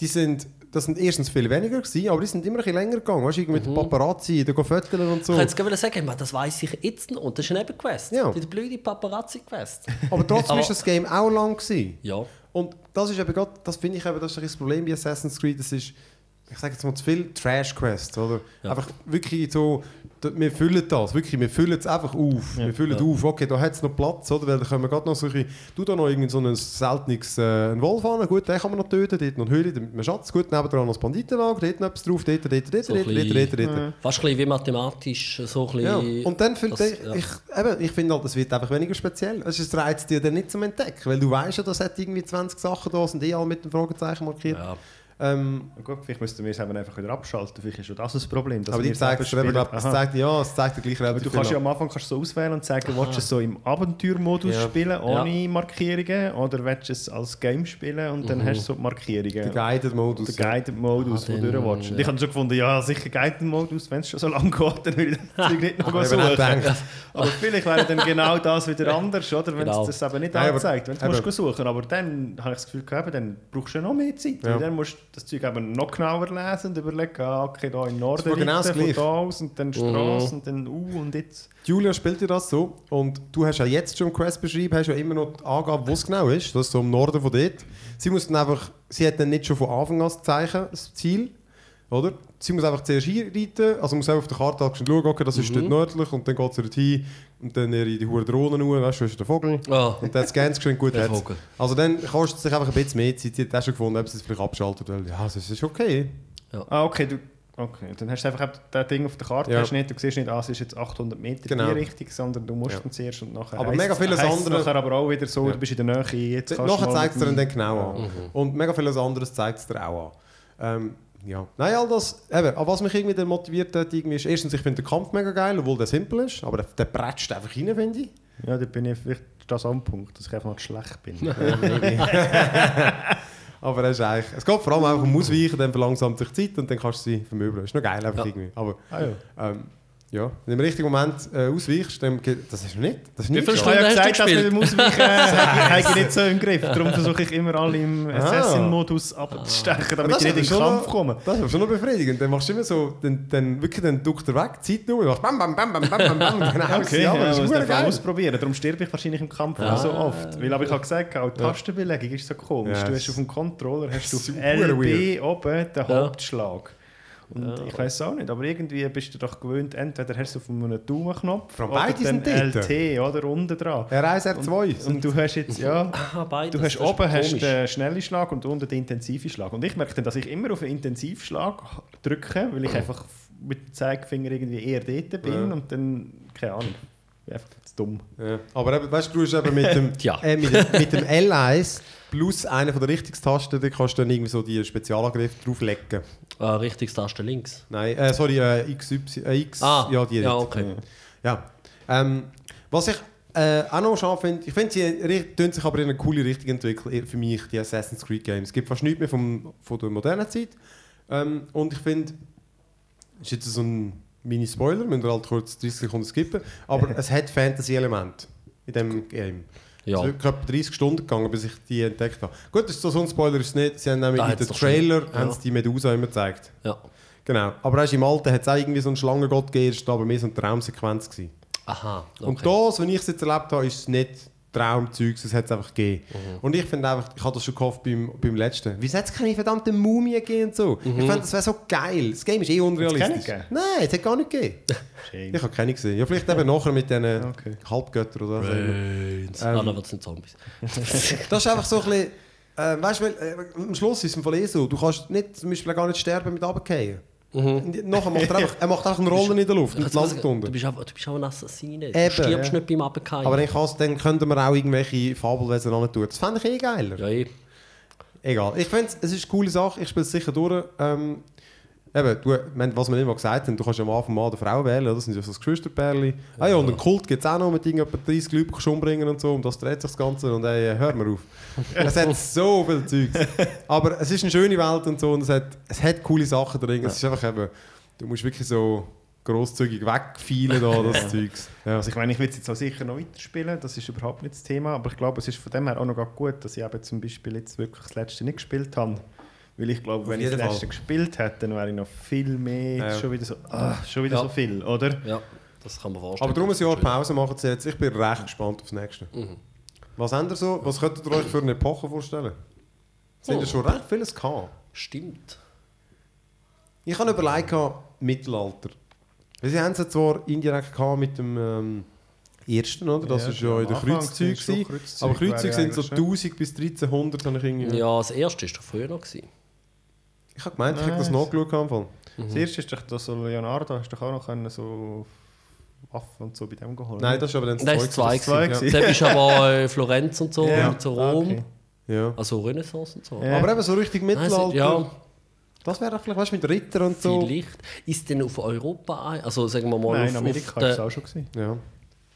Die sind, das sind erstens viel weniger gewesen, aber die sind immer ein bisschen länger gegangen. Weißt du, mit Paparazzi, da gehen Fotos und so. Ich hätte jetzt sagen, das weiß ich jetzt noch. Und das ist eine Nebenquest. Ja. Die blöde Paparazzi-Quest. Aber trotzdem ist das Game auch lang gewesen. ja. Und das ist eben gerade, das finde ich eben, das ist das Problem bei Assassin's Creed, das ist, ich sage jetzt mal zu viel Trash-Quest, oder? Ja. Einfach wirklich so, wir füllen das, wirklich, wir füllen es einfach auf. Wir füllen Ja. auf, okay, da hat es noch Platz, oder? Weil da können wir gerade noch solche, du da noch irgend so ein seltenes, äh, Wolf an, gut, den kann man noch töten, dort noch eine Höhle, mit einem Schatz, gut, nebenan noch das Banditenlager, dort noch etwas drauf, dort, dort, dort, dort, So dort, dort, bisschen- dort, dort. Fast ein wie mathematisch, so ein Ja, und dann das- ich, ja. ich, eben, ich finde halt, es wird einfach weniger speziell. Es reizt dir dann nicht zum Entdecken, weil du weißt ja, das hat irgendwie 20 Sachen da, sind eh alle mit dem Fragezeichen markiert. Ja. Ähm, Gut, vielleicht müssten wir es einfach wieder abschalten. Vielleicht ist schon das ein Problem. dass aber die zeigt es Aha. zeigt, ja, es zeigt gleich Aber du kannst ja am Anfang kannst du so auswählen und sagen, willst du es so im Abenteuermodus Ja. spielen, ohne Markierungen, oder willst du es als Game spielen und dann hast du so die Markierungen. Der Guided-Modus. Der Guided-Modus, Ah, den du ja. Ich habe schon gefunden, ja, sicher Guided-Modus, wenn es schon so lange geht, dann will ich das Zeug nicht noch suchen. Aber vielleicht wäre dann genau das wieder anders, oder? Wenn Genau. es das eben nicht Nein, aber- anzeigt. Wenn du musst suchen Aber dann habe ich das Gefühl, gehabt, dann brauchst du ja noch mehr Zeit. Ja. Dann musst das Zeug eben noch genauer lesen und überlegen, ah, okay, da im Norden ist genau das von da aus und dann Straße und dann U und jetzt. Julia spielt dir das so und du hast ja jetzt schon im Quest beschrieben, hast ja immer noch die Angabe, wo es genau ist. Das ist so im Norden von dort. Sie muss dann einfach, sie hat dann nicht schon von Anfang an das Zeichen, das Ziel, oder? Sie muss einfach zuerst hinreiten, also muss einfach auf der Karte schon schauen, okay, das ist Mhm. dort nördlich und dann geht sie dort hin und dann in die hohen Drohnen raus, weißt du, das ist der Vogel. Ah, Und dann scans geschwind gut Der hat's. Vogel. Also dann kostet es sich einfach ein bisschen mehr Zeit. Sie hat auch schon gefunden, ob sie es vielleicht abschaltet, weil ja, das ist okay. Ah, okay, du, okay. dann hast du einfach das Ding auf der Karte, Ja. hast nicht, du siehst nicht, ah, es ist jetzt 800 Meter Genau. in die Richtung, sondern du musst Ja. dann zuerst und nachher. Aber heisst- mega vieles es andere- nachher aber auch wieder so, Ja. du bist in der Nähe, jetzt kannst Nachher zeigt es dir dann genau an. Und mega vieles anderes zeigt es dir auch an. Ähm, ja. Nein, all das, eben, aber was mich irgendwie dann motiviert hat, irgendwie ist, erstens, ich finde den Kampf mega geil, obwohl der simpel ist, aber der, der bretscht einfach rein, finde ich. Ja, da bin ich vielleicht das am Punkt, dass ich einfach noch schlecht bin. Aber es ist eigentlich, es geht vor allem einfach um Ausweichen, dann verlangsamt sich die Zeit und dann kannst du sie vermöbeln. Ist noch geil einfach Ja. irgendwie. Aber ah, ja. ähm, ja, wenn du im richtigen Moment äh, ausweichst, dann geht, das ist noch nicht. Das ist Wie nicht viel Ich schon. habe ja gesagt, du dass mit dem Ausweichen äh, ich nicht so im Griff. Darum versuche ich immer alle im Ah. Assassin-Modus abzustechen, damit ich ist nicht in den Kampf komme. Das ist schon noch befriedigend. Dann machst du immer so, dann, dann wirklich dann duckt er weg, die Zeit nur, und machst bam, bam, bam, bam, bam, bam, bam, und dann haust du Okay, ja. Das ich ist geil. ausprobieren. Darum sterbe ich wahrscheinlich im Kampf Ja. auch so oft. Weil, aber ich habe gesagt, auch die Tastenbelegung ist so komisch. Ja, du hast auf dem Controller hast du auf LB oben den Ja. Hauptschlag. Und ich weiß auch nicht, aber irgendwie bist du doch gewöhnt, entweder hast du auf einem Daumenknopf allem oder beide dann sind dort. LT oder unten dran. R1, R2. Und du hast jetzt, ja, ah, beides. du hast oben hast komisch. den schnellen Schlag und unten den intensiven Schlag. Und ich merke dann, dass ich immer auf den Intensivschlag drücke, weil ich einfach mit dem Zeigefinger irgendwie eher dort bin Ja. und dann, keine Ahnung, bin einfach zu dumm. Ja. Aber eben, weißt du, du hast eben mit dem, Tja. äh, mit, dem, mit dem L1 plus einer von der Richtungstasten, da kannst du dann irgendwie so die Spezialangriffe drauflegen. Ah, Richtungstaste links. Nein, äh, sorry, äh, XY, äh, X, Ah, ja, die ja, okay. Ja. Ähm, was ich äh, auch noch scharf finde, ich finde, sie tun sich aber in eine coole Richtung entwickeln, für mich, die Assassin's Creed Games. Es gibt fast nichts mehr vom, von der modernen Zeit. Ähm, und ich finde, das ist jetzt so ein Mini-Spoiler, müsst ihr halt kurz 30 Sekunden skippen, aber es hat Fantasy-Elemente in diesem Game. Ja. Es ist etwa 30 Stunden gegangen, bis ich die entdeckt habe. Gut, das ist so, so ein Spoiler ist es nicht. Sie haben nämlich Da in den. Trailer Ja. haben sie die Medusa immer gezeigt. Ja. Genau. Aber weißt, im Alten hat es auch irgendwie so einen Schlangengott gegeben, aber mehr so eine Traumsequenz. Gewesen. Aha. Okay. Und das, wenn ich es jetzt erlebt habe, ist es nicht Traumzeugs, es hat es einfach gegeben. Mhm. Und ich finde einfach, ich habe das schon gehofft beim, beim letzten. Wieso hat es keine verdammte Mumie gegeben und so? Mhm. Ich fand, das wäre so geil. Das Game ist eh unrealistisch. keine gegeben? Nein, es hat gar nicht gegeben. Ich habe keine gesehen. Ja, vielleicht eben nachher mit diesen Okay. Halbgöttern oder. Brains. Ähm, ah, dann wird es nicht Zombies. Das ist einfach so ein bisschen... Äh, weißt du, äh, am Schluss ist es im Fall eh so, du kannst nicht, zum Beispiel gar nicht sterben mit runterfallen. Nachher macht er einfach, er macht einfach eine Rolle in der Luft Also, landet du, bist auch, du bist auch ein Assassine. Du Eben, stirbst ja. nicht beim Abgehen. Aber kann's, dann könnten wir auch irgendwelche Fabelwesen ran tun. Das fände ich eh geiler. ja, eh. Egal. Ich finde es ist eine coole Sache. Ich spiele es sicher durch. Ähm, eben, du, was wir immer gesagt haben, du kannst am Anfang Mann oder Frau wählen. Das sind ja so das Geschwisterpärli. Ah ja, und einen Kult gibt es auch noch mit irgendetwa 30 Leuten umbringen und so. Und das dreht sich das Ganze. Und ey, hör mir auf. es hat so viel Zeugs. Aber es ist eine schöne Welt und so. Und es hat, es hat coole Sachen drin. Es ist einfach eben, du musst wirklich so grosszügig wegfielen da, das Zeugs. Ja. Also ich meine, ich will es jetzt auch sicher noch weiterspielen, das ist überhaupt nicht das Thema, aber ich glaube, es ist von dem her auch noch gut, dass ich eben zum Beispiel jetzt wirklich das letzte nicht gespielt habe. Weil ich glaube, wenn ich das Fall. letzte gespielt hätte, dann wäre ich noch viel mehr, Ja. schon wieder so, ah, schon wieder Ja. so viel, oder? ja, das kann man vorstellen. Aber darum ein Jahr Pause machen sie jetzt. Ich bin recht gespannt aufs nächste. Mhm. Was habt ihr so? Was könntet ihr euch für eine Epoche vorstellen? Sind Oh. schon recht vieles gehabt? Stimmt. Ich habe überlegt, gehabt, Mittelalter. Weil Sie haben es zwar indirekt gehabt mit dem ähm, ersten, oder? Das Ja, ist ja in der Kreuzzüge. Kreuzzüge, Aber Kreuzzüge wäre sind so eigentlich schon. 1000 bis 1300. Habe ich, irgendwie... Ja, das erste war doch früher noch. Gewesen. Ich habe gemeint, ich hätte das nachgeschaut. am Anfang. Das erste ist doch das so Leonardo, hast du doch auch noch können, so Waffen und so bei dem geholt. Nein, das ist aber dann das Nein, das zwei. Das gewesen. zwei Dann bist du aber äh, Florenz und so, Ja. und so Ah, Rom. okay. Ja. Also Renaissance und so. Ja. Aber eben so richtig Nein, Mittelalter. es- ja, Das wäre vielleicht weißt, du, mit Ritter und so. vielleicht. Ist denn auf Europa ein? Also sagen wir mal Nein, auf, in Amerika auf war es auch schon. Gewesen. Ja.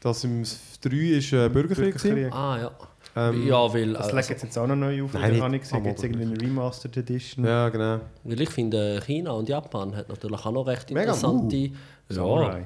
Das im 3 ist äh, Bürgerkrieg. gewesen. Bürgerkrieg. Ah ja. Ähm, ja, weil, Das also, legt jetzt, jetzt auch noch neu auf, Nein, nicht habe ich gesehen, gibt es Abend. irgendwie eine Remastered Edition. Ja, genau. weil ich finde, China und Japan hat natürlich auch noch recht Mega, interessante. ja, Samurai.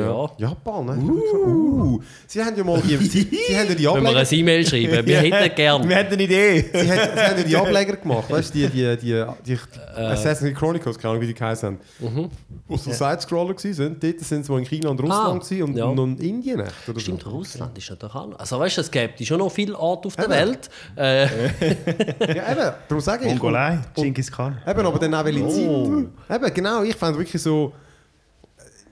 Ja. Japan, ne? Uh. Sie haben ja mal die, sie, sie haben ja die Wenn wir Ableger, ein E-Mail schreiben, wir hätten gern. Wir hätten eine Idee. sie haben, sie haben ja die Ableger gemacht, weißt du, die, die, die, die, die Assassin's Creed Chronicles, keine Ahnung, wie die geheißen haben. Mhm. Wo so Side-Scroller waren, dort sind sie mal in China und Russland Ah, und, ja. und in Indien, oder Stimmt, so. Russland ist natürlich auch noch. Also weißt du, es gibt schon noch viele Orte auf der Eben. Welt. Äh, Ja, eben, darum sage ich. Mongolei, Genghis Khan. Eben, aber dann auch welche Oh. Zeit. Eben, genau, ich fand wirklich so...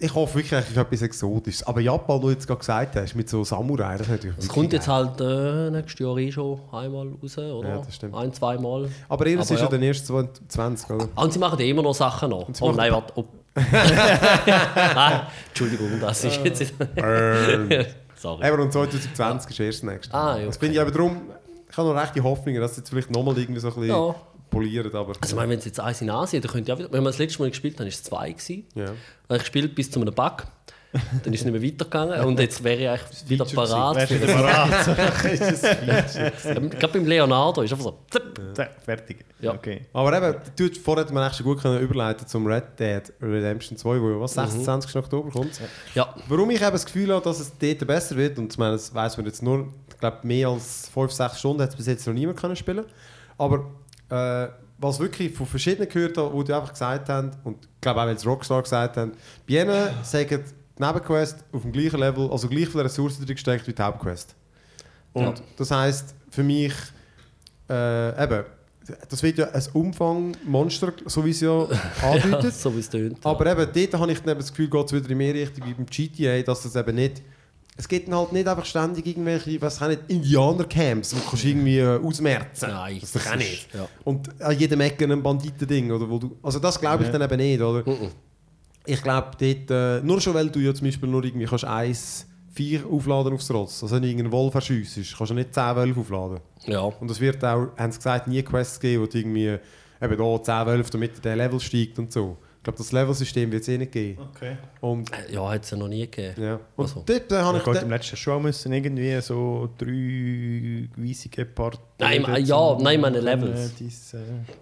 Ich hoffe wirklich, es ist etwas Exotisches. Aber Japan, du jetzt gerade gesagt hast, mit so Samurai, das natürlich es kommt jetzt halt äh, nächstes Jahr eh schon einmal raus, oder? Ja, das stimmt. Ein, zweimal. Aber Aber ist ja dann erst 2020, oder? Ah, Und sie machen ja immer noch Sachen noch. Oh nein, warte. Oh. nein, Entschuldigung, das ist jetzt. Sorry. Aber und 2020 ist erst das nächste. Ah, ja, Das finde ich aber darum, ich habe noch recht die Hoffnung, dass jetzt vielleicht nochmal irgendwie so ein bisschen Ja. Polieren, aber... Also, ich meine, wenn es jetzt eins in Asien, dann könnte ja wieder. Wenn wir das letzte Mal gespielt haben, war es zwei. Gewesen. ja. Ich gespielt bis zu einem Bug. Dann ist es nicht mehr weitergegangen. Und jetzt wäre ich eigentlich wieder parat. Das- parat? Ich glaube, beim Leonardo ist einfach so. zipp. Ja, Fertig. Ja. Okay. Aber eben, du, vorher hätte man echt schon gut können überleiten zum Red Dead Redemption 2, wo was, 26. Oktober kommt. Ja, Warum ich eben das Gefühl habe, dass es dort besser wird, und ich meine, das weiss man jetzt nur, ich glaube, mehr als 5-6 Stunden hat es bis jetzt noch niemand können spielen Aber äh, was wirklich von verschiedenen gehört habe, wo die einfach gesagt haben, und ich glaube auch, weil es Rockstar gesagt haben, bei ihnen sagen die Nebenquest auf dem gleichen Level, also gleich viele Ressourcen drin gesteckt wie die Hauptquest. Und Ja. das heisst für mich, äh, eben, das wird ja ein Umfang-Monster, so wie es ja andeutet. ja so wie es tönt. Aber eben, dort habe ich dann eben das Gefühl, geht es wieder in mehr Richtung wie beim GTA, dass es eben nicht... Es gibt halt nicht einfach ständig irgendwelche, was nicht, Indianer-Camps, wo du kannst irgendwie äh, ausmerzen. Nein, das auch nicht. Ja. Und an jedem Ecke ein Banditending, oder wo du... Also das glaube ich Ja. dann eben nicht, oder? Mhm. Ich glaube dort, äh, nur schon weil du ja zum Beispiel nur irgendwie kannst eins, vier aufladen aufs Ross, also wenn du irgendeinen Wolf erschiessest, kannst du nicht 10, 12 aufladen. ja. Und es wird auch, haben sie gesagt, nie Quests geben, wo du irgendwie eben da 10, 12, damit der Level steigt und so. Ich glaube, das Levelsystem wird es eh nicht geben. Okay. Und, Äh, Ja, hat es ja noch nie gegeben. ja. und Also. dort äh, habe Ich de- im letzten Show müssen irgendwie so drei weisige Part. Nein, Leute ja, nein, meine äh, Levels. Dies, äh,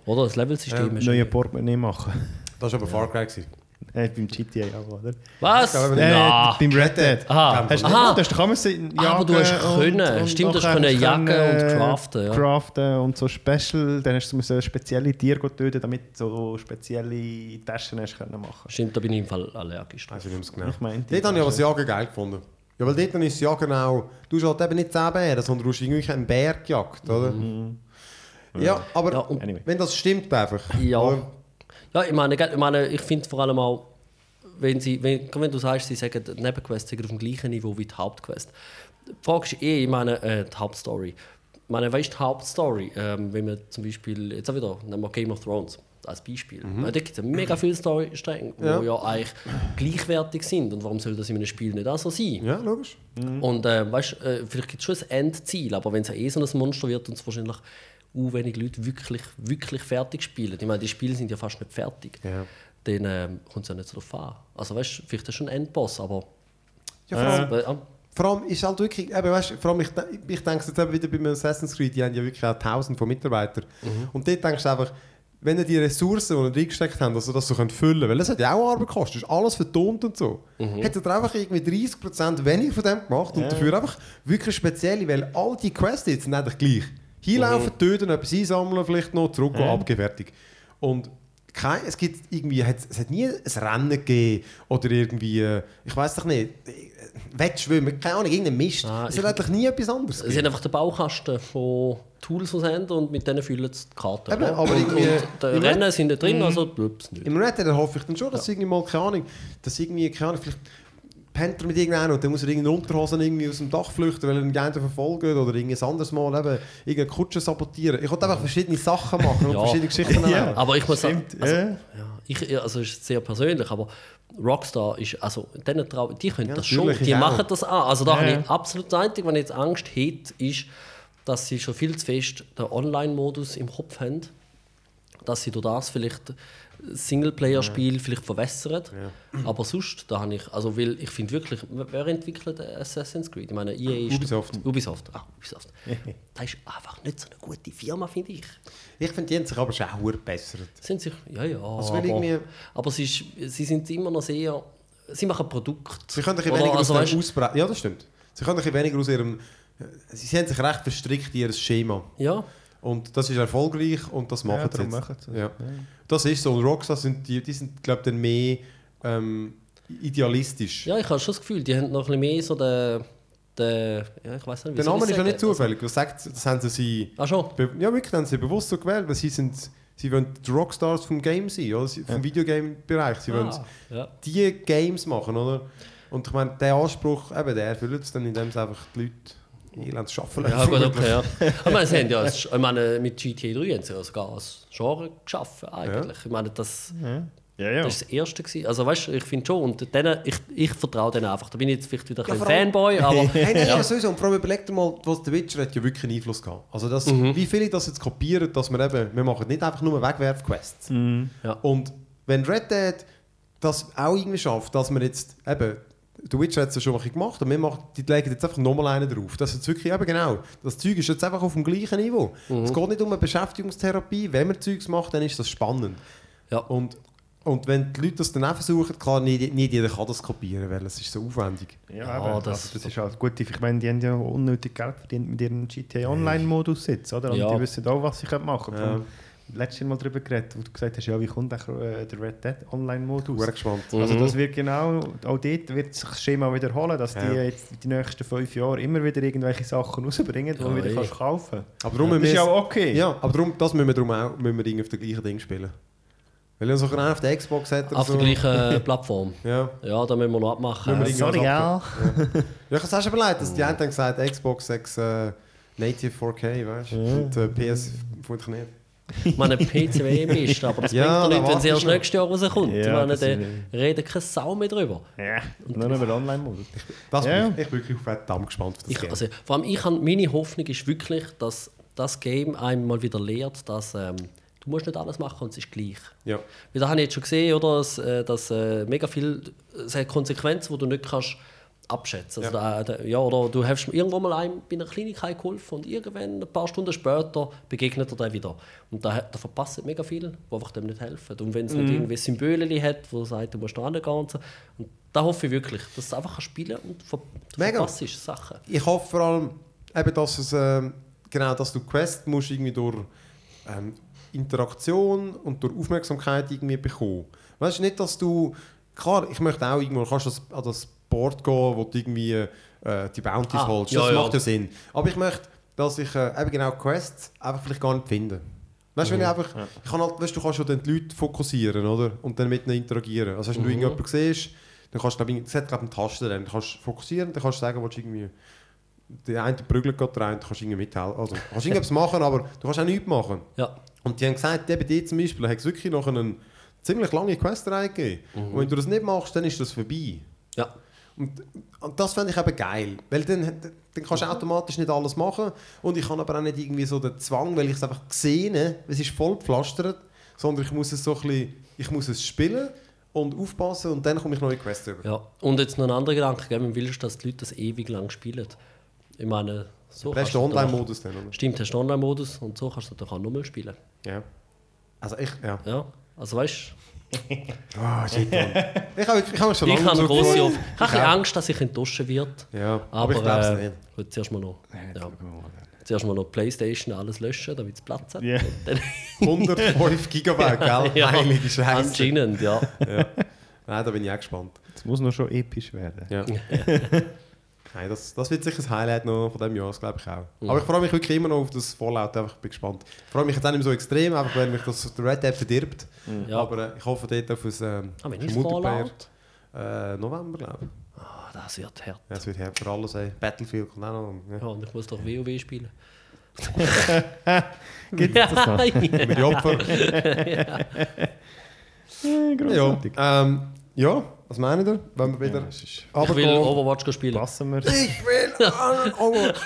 Oder? Das Levelsystem ist. neue Portemonnaie machen. Das war aber Far Cry. Gewesen. Äh, beim GTA auch, oder? Was? Ich glaube, Äh, Ja. beim Red Dead. Aha. Hast du, Aha. du hast auch müssen jagen Aber du hast und- können. und Stimmt, du hast können jagen und craften, ja. craften und so Special. Dann hast du müssen spezielle Tiere töten, damit du so spezielle Taschen hast können machen. Stimmt, da bin ich im Fall allergisch drauf. Weiß ich genau. Ich meinte, Dort habe ich aber das Jagen geil gefunden. Ja, weil dort dann ist es ja genau, du hast halt eben nicht 10 Bären, sondern du hast irgendwie einen Bär gejagt, oder? Ja, aber Ja, und- Anyway. wenn das stimmt einfach. Ja. Ja, ich meine, ich, meine, ich finde vor allem auch, wenn, sie, wenn, wenn du sagst, sie sagen, die Nebenquests sind auf dem gleichen Niveau wie die Hauptquest. Die Frage ist eh, ich meine, äh, die Hauptstory. Ich meine, weißt du, die Hauptstory, ähm, wenn wir zum Beispiel, jetzt auch wieder, nehmen wir Game of Thrones als Beispiel. Mhm. Da gibt es mega viele Storystränge, die Ja. ja. eigentlich gleichwertig sind. Und warum soll das in einem Spiel nicht auch so sein? Ja, logisch. Und äh, weißt, äh, vielleicht gibt es schon ein Endziel, aber wenn es eh so ein Monster wird und es wahrscheinlich uh, wenig Leute wirklich, wirklich fertig spielen, ich meine, die Spiele sind ja fast nicht fertig, Ja. dann ähm, kommt es ja nicht so drauf an. Also weißt, vielleicht ist schon ein Endboss, aber... Ja, vor allem, Äh, ja. vor allem ist halt wirklich, eben, weißt, vor allem ich, ich denke jetzt eben wieder beim Assassin's Creed, die haben ja wirklich auch tausend von Mitarbeitern. Und dort denkst du einfach, wenn ihr die Ressourcen, die ihr reingesteckt habt, dass ihr das so könnt füllen könnt, weil das hat ja auch Arbeit gekostet, ist alles vertont und so. Hättet ihr einfach irgendwie 30% weniger von dem gemacht und dafür einfach wirklich spezielle, weil all die Quests jetzt sind eigentlich gleich. Hinlaufen, töten, etwas einsammeln, vielleicht noch, zurückgehen, Ja. abgefertigt. Und kein, es gibt irgendwie, hat, es hat nie ein Rennen gegeben oder irgendwie, äh, ich weiß doch nicht, äh, Wettschwimmen, keine Ahnung, irgendein Mist. Ah, es hat eigentlich nie etwas anderes Sie haben einfach den Baukasten von Tools, die haben, und mit denen füllen sie die Karte. Eben, aber und, irgendwie- und die Rennen sind da drin, also ups, nicht. Im Red Dead hoffe ich dann schon, dass irgendwie mal, keine Ahnung, dass irgendwie, keine Ahnung, vielleicht pennt er mit irgendeinem und dann muss er irgendeine Unterhosen irgendwie aus dem Dach flüchten, weil er ihn gerne verfolgt oder irgendein anderes Mal eben irgendeine Kutsche sabotieren. Ich wollte einfach verschiedene Sachen machen und Ja. verschiedene Geschichten Ja. Aber ich muss sagen, also, ja. ich, also es ist sehr persönlich, aber Rockstar ist, also denen trau, die können Ja, das schon, die auch. machen das an. Also da Ja. habe ich absolut das Einzige, wenn ich jetzt Angst hätte, ist, dass sie schon viel zu fest den Online-Modus im Kopf haben, dass sie durch das vielleicht Singleplayer-Spiel vielleicht verwässern. Aber sonst, da habe ich, also weil ich finde wirklich, wer entwickelt Assassin's Creed? Ich meine, EA ist... Ubisoft. Ubisoft, ah, Ubisoft. das ist einfach nicht so eine gute Firma, finde ich. Ich finde, die haben sich aber schon auch verbessert. Sind sich, ja, ja. Also, aber, irgendwie- aber sie, ist, sie sind immer noch sehr. Sie machen Produkte. Sie können ein bisschen weniger also, aus weißt-. Ja, das stimmt. Sie können ein bisschen weniger aus ihrem... Sie haben sich recht verstrickt in ihr Schema. Ja, Und das ist erfolgreich und das machen sie jetzt. machen sie es. Ja. Das ist so. Und Rockstar sind, die, die sind, glaube ich, dann mehr ähm, idealistisch. ja, ich habe schon das Gefühl, die haben noch ein bisschen mehr so den. den ja, ich weiß nicht, wie Der Name ist ja nicht zufällig. Was sagt, das haben sie. Ah, schon. Be ja, wirklich, haben sie bewusst so gewählt, weil sie sind... Sie wollen die Rockstars vom Game sein, oder? Vom Videogame-Bereich. Sie wollen Ah, ja. die Games machen, oder? Und ich meine, der Anspruch, eben, der erfüllt es dann, indem sie einfach die Leute elend arbeiten ja, gut, okay, ja. Ich meine, sie haben ja, ich meine, mit GTA 3 haben sie ja sogar ein Genre geschaffen, eigentlich. Ich meine, das, Ja, ja. das ist das Erste gewesen. Also, weißt du, ich finde schon, und denen, ich, ich vertraue denen einfach. Da bin ich jetzt vielleicht wieder ein Ja, Fanboy, aber. Hey, nein, ja. ja. sowieso. Und vor allem überleg dir mal, was der Witcher hat ja wirklich einen Einfluss gehabt. Also das, Mhm. wie viele das jetzt kopieren, dass wir eben, wir machen nicht einfach nur Wegwerf-Quests. Ja. Und wenn Red Dead das auch irgendwie schafft, dass wir jetzt eben, der Witcher hat es ja schon mal gemacht, und wir machen, die legen jetzt einfach nochmal einen drauf. Das ist jetzt wirklich eben genau, das Zeug ist jetzt einfach auf dem gleichen Niveau. Mhm. Es geht nicht um eine Beschäftigungstherapie, wenn man Zeugs macht, dann ist das spannend. Ja. Und, und wenn die Leute das dann auch versuchen, klar, nicht, nicht jeder kann das kopieren, weil es ist so aufwendig. Ja, Ja, aber das- das, das ist halt gut. Ich meine, die haben ja unnötig Geld verdient mit ihrem GTA Online-Modus jetzt, oder? Und Ja. die wissen auch, was sie machen Ja. Letztes Mal darüber geredet, wo du gesagt hast, ja, wie kommt äh, der Red Dead Online-Modus? Ich bin gespannt. Also Mhm. das wird genau, auch dort wird sich das Schema wiederholen, dass die Ja. jetzt die nächsten fünf Jahre immer wieder irgendwelche Sachen rausbringen, die Ja, du wieder eh. kannst kaufen Aber darum Das müssen ist ja auch okay. Ja, aber darum, das müssen wir darum auch müssen wir irgendwie auf dem gleichen Ding spielen. Weil er so einen auf der Xbox hat oder Auf so. der gleichen Plattform. Ja. Ja, da müssen wir noch abmachen. Wir Sorry, ja. Ja, ich habe es auch schon überlegt, dass die einen gesagt, Xbox 6 äh, Native 4K, weißt du? Und äh, PS nicht. Ich meine, PC wäre im Besten, aber das Ja, bringt ja nichts, wenn es erst ich nächstes Jahr rauskommt. Ja, ich meine, das da ist- redet keine Sau mehr drüber. Ja, nur über den Online-Modus. Das Ja. ich, ich bin wirklich verdammt gespannt auf das Ich, Game. also, vor allem ich meine Hoffnung ist wirklich, dass das Game einem mal wieder lehrt, dass ähm, du musst nicht alles machen und es ist gleich. ja. Weil da habe ich jetzt schon gesehen, oder, dass, äh, dass äh, mega viel es hat Konsequenzen, die du nicht kannst abschätzen. Also da, da, ja, oder du hast irgendwo mal einem bei einer Kleinigkeit geholfen und irgendwann, ein paar Stunden später, begegnet er dir wieder. Und da, da verpasst mega viel, die einfach dem nicht helfen. Und wenn es nicht irgendwie Symbole hat, wo sagt, du musst da hingehen und so. Und da hoffe ich wirklich, dass du einfach spielen und ver Mega. verpasst Sachen. Ich hoffe vor allem, eben, dass es, ähm, genau, dass du Quest musst irgendwie durch ähm, Interaktion und durch Aufmerksamkeit irgendwie bekommen. Weißt du nicht, dass du klar, ich möchte auch irgendwo kannst das, an das Board gehen, wo du irgendwie äh, die Bounties Ah, holst. ja, Das ja. macht ja Sinn. Aber ich möchte, dass ich äh, eben genau Quests einfach vielleicht gar nicht finde. Weißt du, wenn ich einfach, ich kann halt, weißt, du kannst schon dann die Leute fokussieren, oder? Und dann mit ihnen interagieren. Also, wenn du Mhm. irgendjemanden siehst, dann kannst du, glaube ich, es hat, glaube eine Taste drin. Du kannst fokussieren, dann kannst du sagen, du irgendwie, der eine prügelt gerade rein, du kannst irgendwie mithelfen. Also, du kannst irgendwas machen, aber du kannst auch nichts machen. Ja. Und die haben gesagt, eben die zum Beispiel, hat es wirklich noch eine ziemlich lange Questreihe gegeben. Und wenn du das nicht machst, dann ist das vorbei. Ja. Und, und das fände ich eben geil. Weil dann, dann kannst du automatisch nicht alles machen. Und ich habe aber auch nicht irgendwie so den Zwang, weil ich es einfach gesehen habe, es ist voll gepflastert, sondern ich muss es so ein bisschen, ich muss es spielen und aufpassen und dann komme ich neue Quests über. Ja, und jetzt noch ein anderer Gedanke, gell? man will, dass die Leute das ewig lang spielen. Ich meine, so kannst der du Online-Modus dann, oder? Stimmt, hast du Online-Modus und so kannst du doch auch nochmal spielen. Ja. Also ich, ja. Ja, also weißt Ah, shit, Mann. ich habe ich schon lange ich habe große. Hoffnung. Ich habe Angst, dass ich enttäuscht werde. Ja, aber, Aber, ich glaube es äh, nicht. zuerst mal noch, ja, zuerst mal noch die Playstation alles löschen, damit es Platz hat. Ja. Dann, 105 Gigabyte, gell? ja, Heilige Scheiße. anscheinend, ja. Nein, da bin ich auch gespannt. Es muss noch schon episch werden. Ja. Nein, das, das wird sicher das Highlight noch von diesem Jahr, das glaube ich auch. Aber ich freue mich wirklich immer noch auf das Fallout, einfach bin gespannt. Ich freue mich jetzt auch nicht mehr so extrem, einfach weil mich das der Red Dead verdirbt. Ja. Aber äh, ich hoffe dort auf ein ähm, Ah, ein Multiplayer. Äh, November, glaube ich. Ah, das wird hart. Ja, es wird hart für alles. Ey. Battlefield kommt auch noch. Ja. Ja, und ich muss doch WoW spielen. Gibt es das noch? Mit den Opfern. Ja, ja. grossartig. Ähm, ja, was meinen ihr? Wenn wir wieder Ja, ist- Ich will Overwatch spielen. Lassen wir Ich will Overwatch.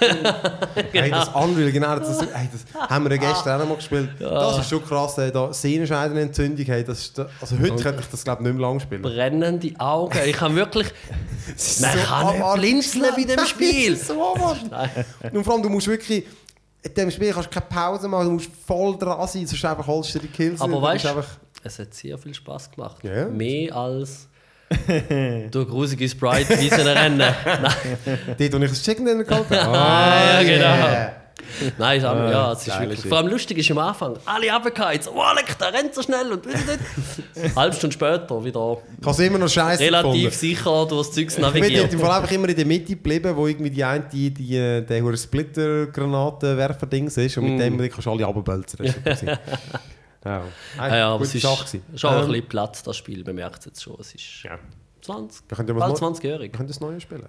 Hey, das Unreal, genau. Das, hey, das haben wir ja gestern auch noch mal gespielt. Das ist schon krass. Hey, da Sehnenscheidenentzündung. Hey, das ist, also heute könnte ich das glaube ich nicht mehr lang spielen. Brennende Augen. Ich kann wirklich. Man kann nicht blinzeln bei dem Spiel. Das ist so abartig. Und vor allem, du musst wirklich... In diesem Spiel kannst du keine Pause machen, du musst voll dran sein, sonst einfach holst du die Kills. Aber weißt du, einfach... es hat sehr viel Spaß gemacht. Ja. Mehr als durch grusige Sprite wie sie rennen. Nein, Dort, wo ich das Chicken Dinner geholt habe. Ah, ja, genau. yeah. Nein ist, aber- ja, es ist wirklich. Vor allem lustig ist am Anfang, alle runtergefallen. Oh, leck, der rennt so schnell. Und halbe Stunde später wieder Ich habe immer noch scheiße relativ sicher durchs Zeugs Ich bin navigiert. im Fall einfach immer in der Mitte geblieben, wo irgendwie die eine, die, die, äh, der Splitter-Granatenwerfer-Dings ist und mit dem kannst du alle runterbölzen. Das ist ja. Ja, ja, aber es ist schon auch ein Ähm, bisschen Platz, das Spiel. Man merkt es jetzt schon. Es ist Ja. 20, Wir können ja mal bald das 20-jährig. Wir können das Neue spielen.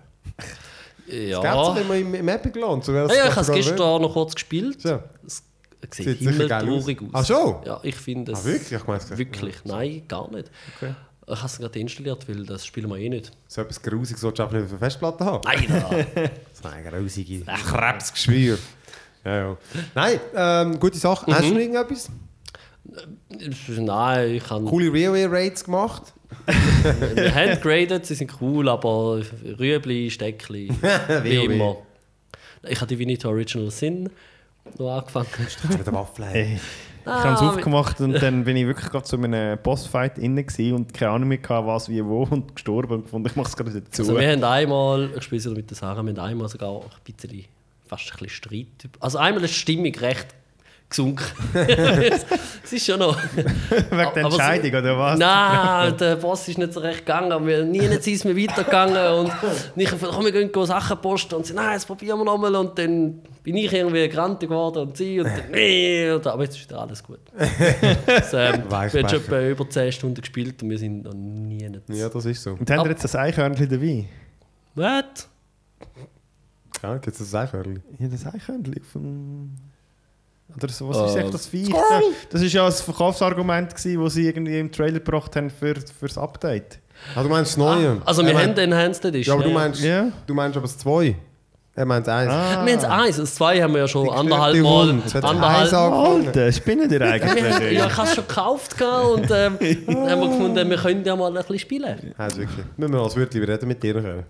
Ja. Gäbe es immer im, im Epic Launch? So wäre das Ja, ja, ich habe es gestern noch kurz gespielt. Ja. Es Sieht sieht himmeltraurig aus. Ach schon? Ja, ich finde es Ah, wirklich? Ich meine, es- wirklich. Nein, gar nicht. Okay. Ich habe es gerade installiert, weil das spielen wir eh nicht. So etwas Grusiges solltest du einfach nicht auf der Festplatte haben. Nein, da. So ein grusige Krebsgeschwür. Ja, ja. Nein, ähm, gute Sache. Mhm. Hast du noch irgendetwas? Nein, ich habe Coole Railway-Raids gemacht? Wir haben graded, sie sind cool, aber Rüebli, Steckli, wie immer. Ich habe Divinity Original Sin noch angefangen. Mit der Waffel. Hey. Ich Ah, habe es mit- aufgemacht und dann bin ich wirklich gerade zu einem Bossfight innen gewesen und keine Ahnung mehr gehabt, was, wie, wo und gestorben und gefunden, ich mache es gerade dazu. Also wir haben einmal, ich spiele es wieder mit der Sarah, wir haben einmal sogar ein bisschen, fast ein bisschen Streit. Also einmal ist die Stimmung recht gesunken. es ist schon noch... Wegen der so- Entscheidung, oder was? Nein, der Boss ist nicht so recht gegangen. Wir, nie sind wir weitergegangen. Und ich habe komm, wir gehen Sachen posten. Und sie, nein, jetzt probieren wir nochmal. Und dann bin ich irgendwie grantig geworden und sie. Und dann, nee. Und, aber jetzt ist wieder alles gut. Das, ähm, wir haben schon etwa über 10 Stunden gespielt und wir sind noch nie nicht. Ja, das ist so. Und haben wir jetzt das Eichhörnchen dabei? Was? Ja, gibt es das Eichhörnchen? Ja, das Eichhörnchen vom... Oder so, was ist Äh, echt das Viech? Das war ja das Verkaufsargument, das sie irgendwie im Trailer gebracht haben für, für das Update. Ah, du meinst das Neue? Also Er wir haben den Enhanced Edition. Ja, aber du meinst, du meinst aber das zwei. Er meint eins. Ah. Wir haben es eins, das zwei haben wir ja schon anderthalb Mal. Anderthalb, angefangen. Alter, Wir haben, eigentlich? ja, ich habe es schon gekauft und ähm, haben wir gefunden, wir können ja mal ein bisschen spielen. Also wirklich. Müssen wir als Wörtli reden mit dir können.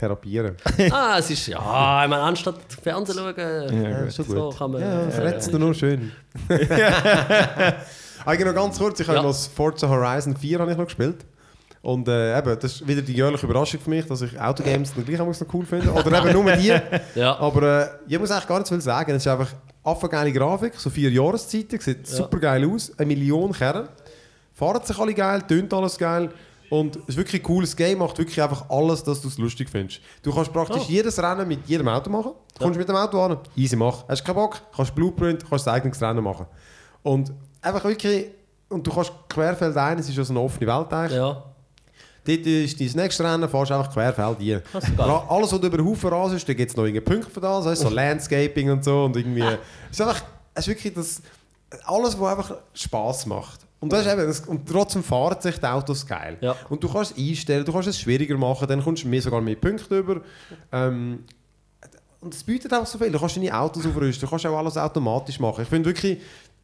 Therapieren. Ah, es ist ja, ich meine, anstatt Fernsehen schauen, Ja, ist schon so gut. kann man. Ja, äh, verletzt du nur schön. Eigentlich noch ganz kurz, ich habe Ja. noch das Forza Horizon 4 habe ich noch gespielt. Und äh, eben, das ist wieder die jährliche Überraschung für mich, dass ich Autogames dann gleich auch noch cool finde. Oder eben nur die. ja. Aber äh, ich muss eigentlich gar nicht viel sagen. Es ist einfach affengeile Grafik, so vier Jahreszeiten, sieht Ja. super geil aus, eine Million Kerne. Fahren sich alle geil, tönt alles geil. Und es ist wirklich ein cooles Game, macht wirklich einfach alles, dass du es lustig findest. Du kannst praktisch Oh. jedes Rennen mit jedem Auto machen. Du kommst mit dem Auto an, easy machen. Hast du keinen Bock, kannst Blueprint, kannst das eigenes Rennen machen. Und einfach wirklich, und du kannst querfeld ein, es ist ja so eine offene Welt eigentlich. Ja. Dort ist dein nächstes Rennen, fährst einfach querfeld. Ra- Alles, was du über den Haufen rasest, da gibt es noch irgendeine Punkte für das, so Landscaping und so. Und irgendwie, es ist einfach, es ist wirklich das, alles, was einfach Spass macht. Und, das ist eben, das, und trotzdem fahren sich die Autos geil. Ja. Und du kannst es einstellen, du kannst es schwieriger machen, dann kommst du mehr, sogar mehr Punkte über. Ähm, und es bietet auch so viel. Du kannst deine Autos aufrüsten, du kannst auch alles automatisch machen. Ich finde wirklich,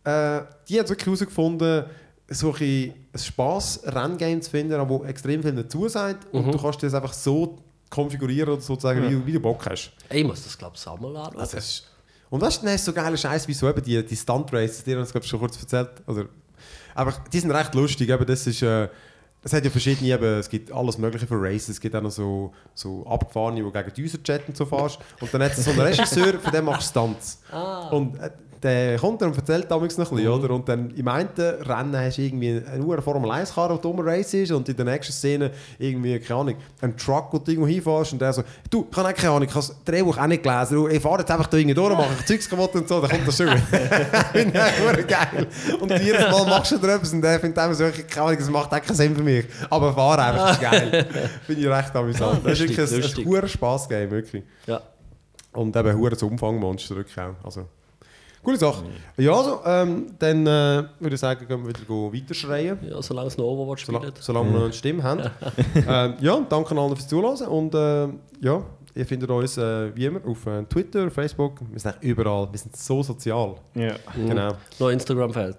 äh, die haben wirklich herausgefunden, so ein Spaß-Renngame zu finden, wo extrem viel dazu sagt. Und du kannst das einfach so konfigurieren oder sozusagen, wie, du- wie du Bock hast. Ich muss das, glaube ich, sammeln. Also, ist, und hast du so geile Scheiß wie so eben die, die Stunt Races, die haben uns, glaube ich, schon kurz erzählt. Oder, aber die sind recht lustig. Eben, das ist, äh, es hat ja verschiedene, eben, es gibt alles mögliche für Races. Es gibt auch noch so, so abgefahrene, die gegen die User chatten und so fährst. Und dann hat es so einen Regisseur, von dem machst du Stunts. Und äh, der kommt dann und erzählt damals noch ein bisschen, oder? Und dann im einen Rennen hast du irgendwie eine Uhr Formel 1 Karre, die dummer Race ist, und in der nächsten Szene irgendwie, keine Ahnung, ein Truck, wo du irgendwo hinfährst, und der so, du, ich habe keine Ahnung, ich habe das Drehbuch auch nicht gelesen, du, ich fahre jetzt einfach da irgendwie durch, mache ich Zeugs kaputt und so, dann kommt das schon. Finde ich geil. Und jedes Mal machst du da etwas, und der findet einfach so, keine Ahnung, das macht echt keinen Sinn für mich. Aber fahr einfach, das ist geil. Finde ich recht amüsant. Das ist wirklich ein, ein Spaß-Game, wirklich. Ja. Und eben hure Umfangmonster wirklich auch. Also, coole Sache. Ja, also, ähm, dann äh, würde ich sagen, gehen wir wieder go weiterschreien. ja, solange es noch Overwatch spielt. solange wir noch eine Stimme haben. ähm, ja, danke allen fürs Zuhören. Und äh, ja, ihr findet uns äh, wie immer auf äh, Twitter, Facebook. Wir sind überall. Wir sind so sozial. Ja. Genau. Noch Instagram fehlt.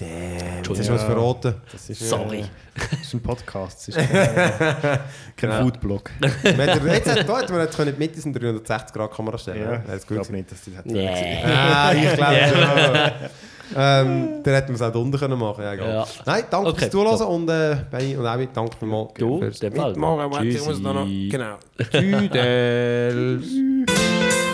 Damn, das ist was verraten. Das ist, Sorry. Äh, das ist ein Podcast. Das ist kein. Foodblog. Jetzt hätten wir jetzt können mit diesen 360 Grad Kamera stellen. Ja, das ich glaube nicht, dass die das Nee. Ah, ich glaube schon. Ähm, dann hätten wir es auch unten können machen ja. Ja. Nein, danke Okay, fürs Zuhören und, äh, Benni und auch danke vielmals Du, fürs. Mitmachen. Warte, Ich muss da noch, Tschüssi. genau. Tschüss.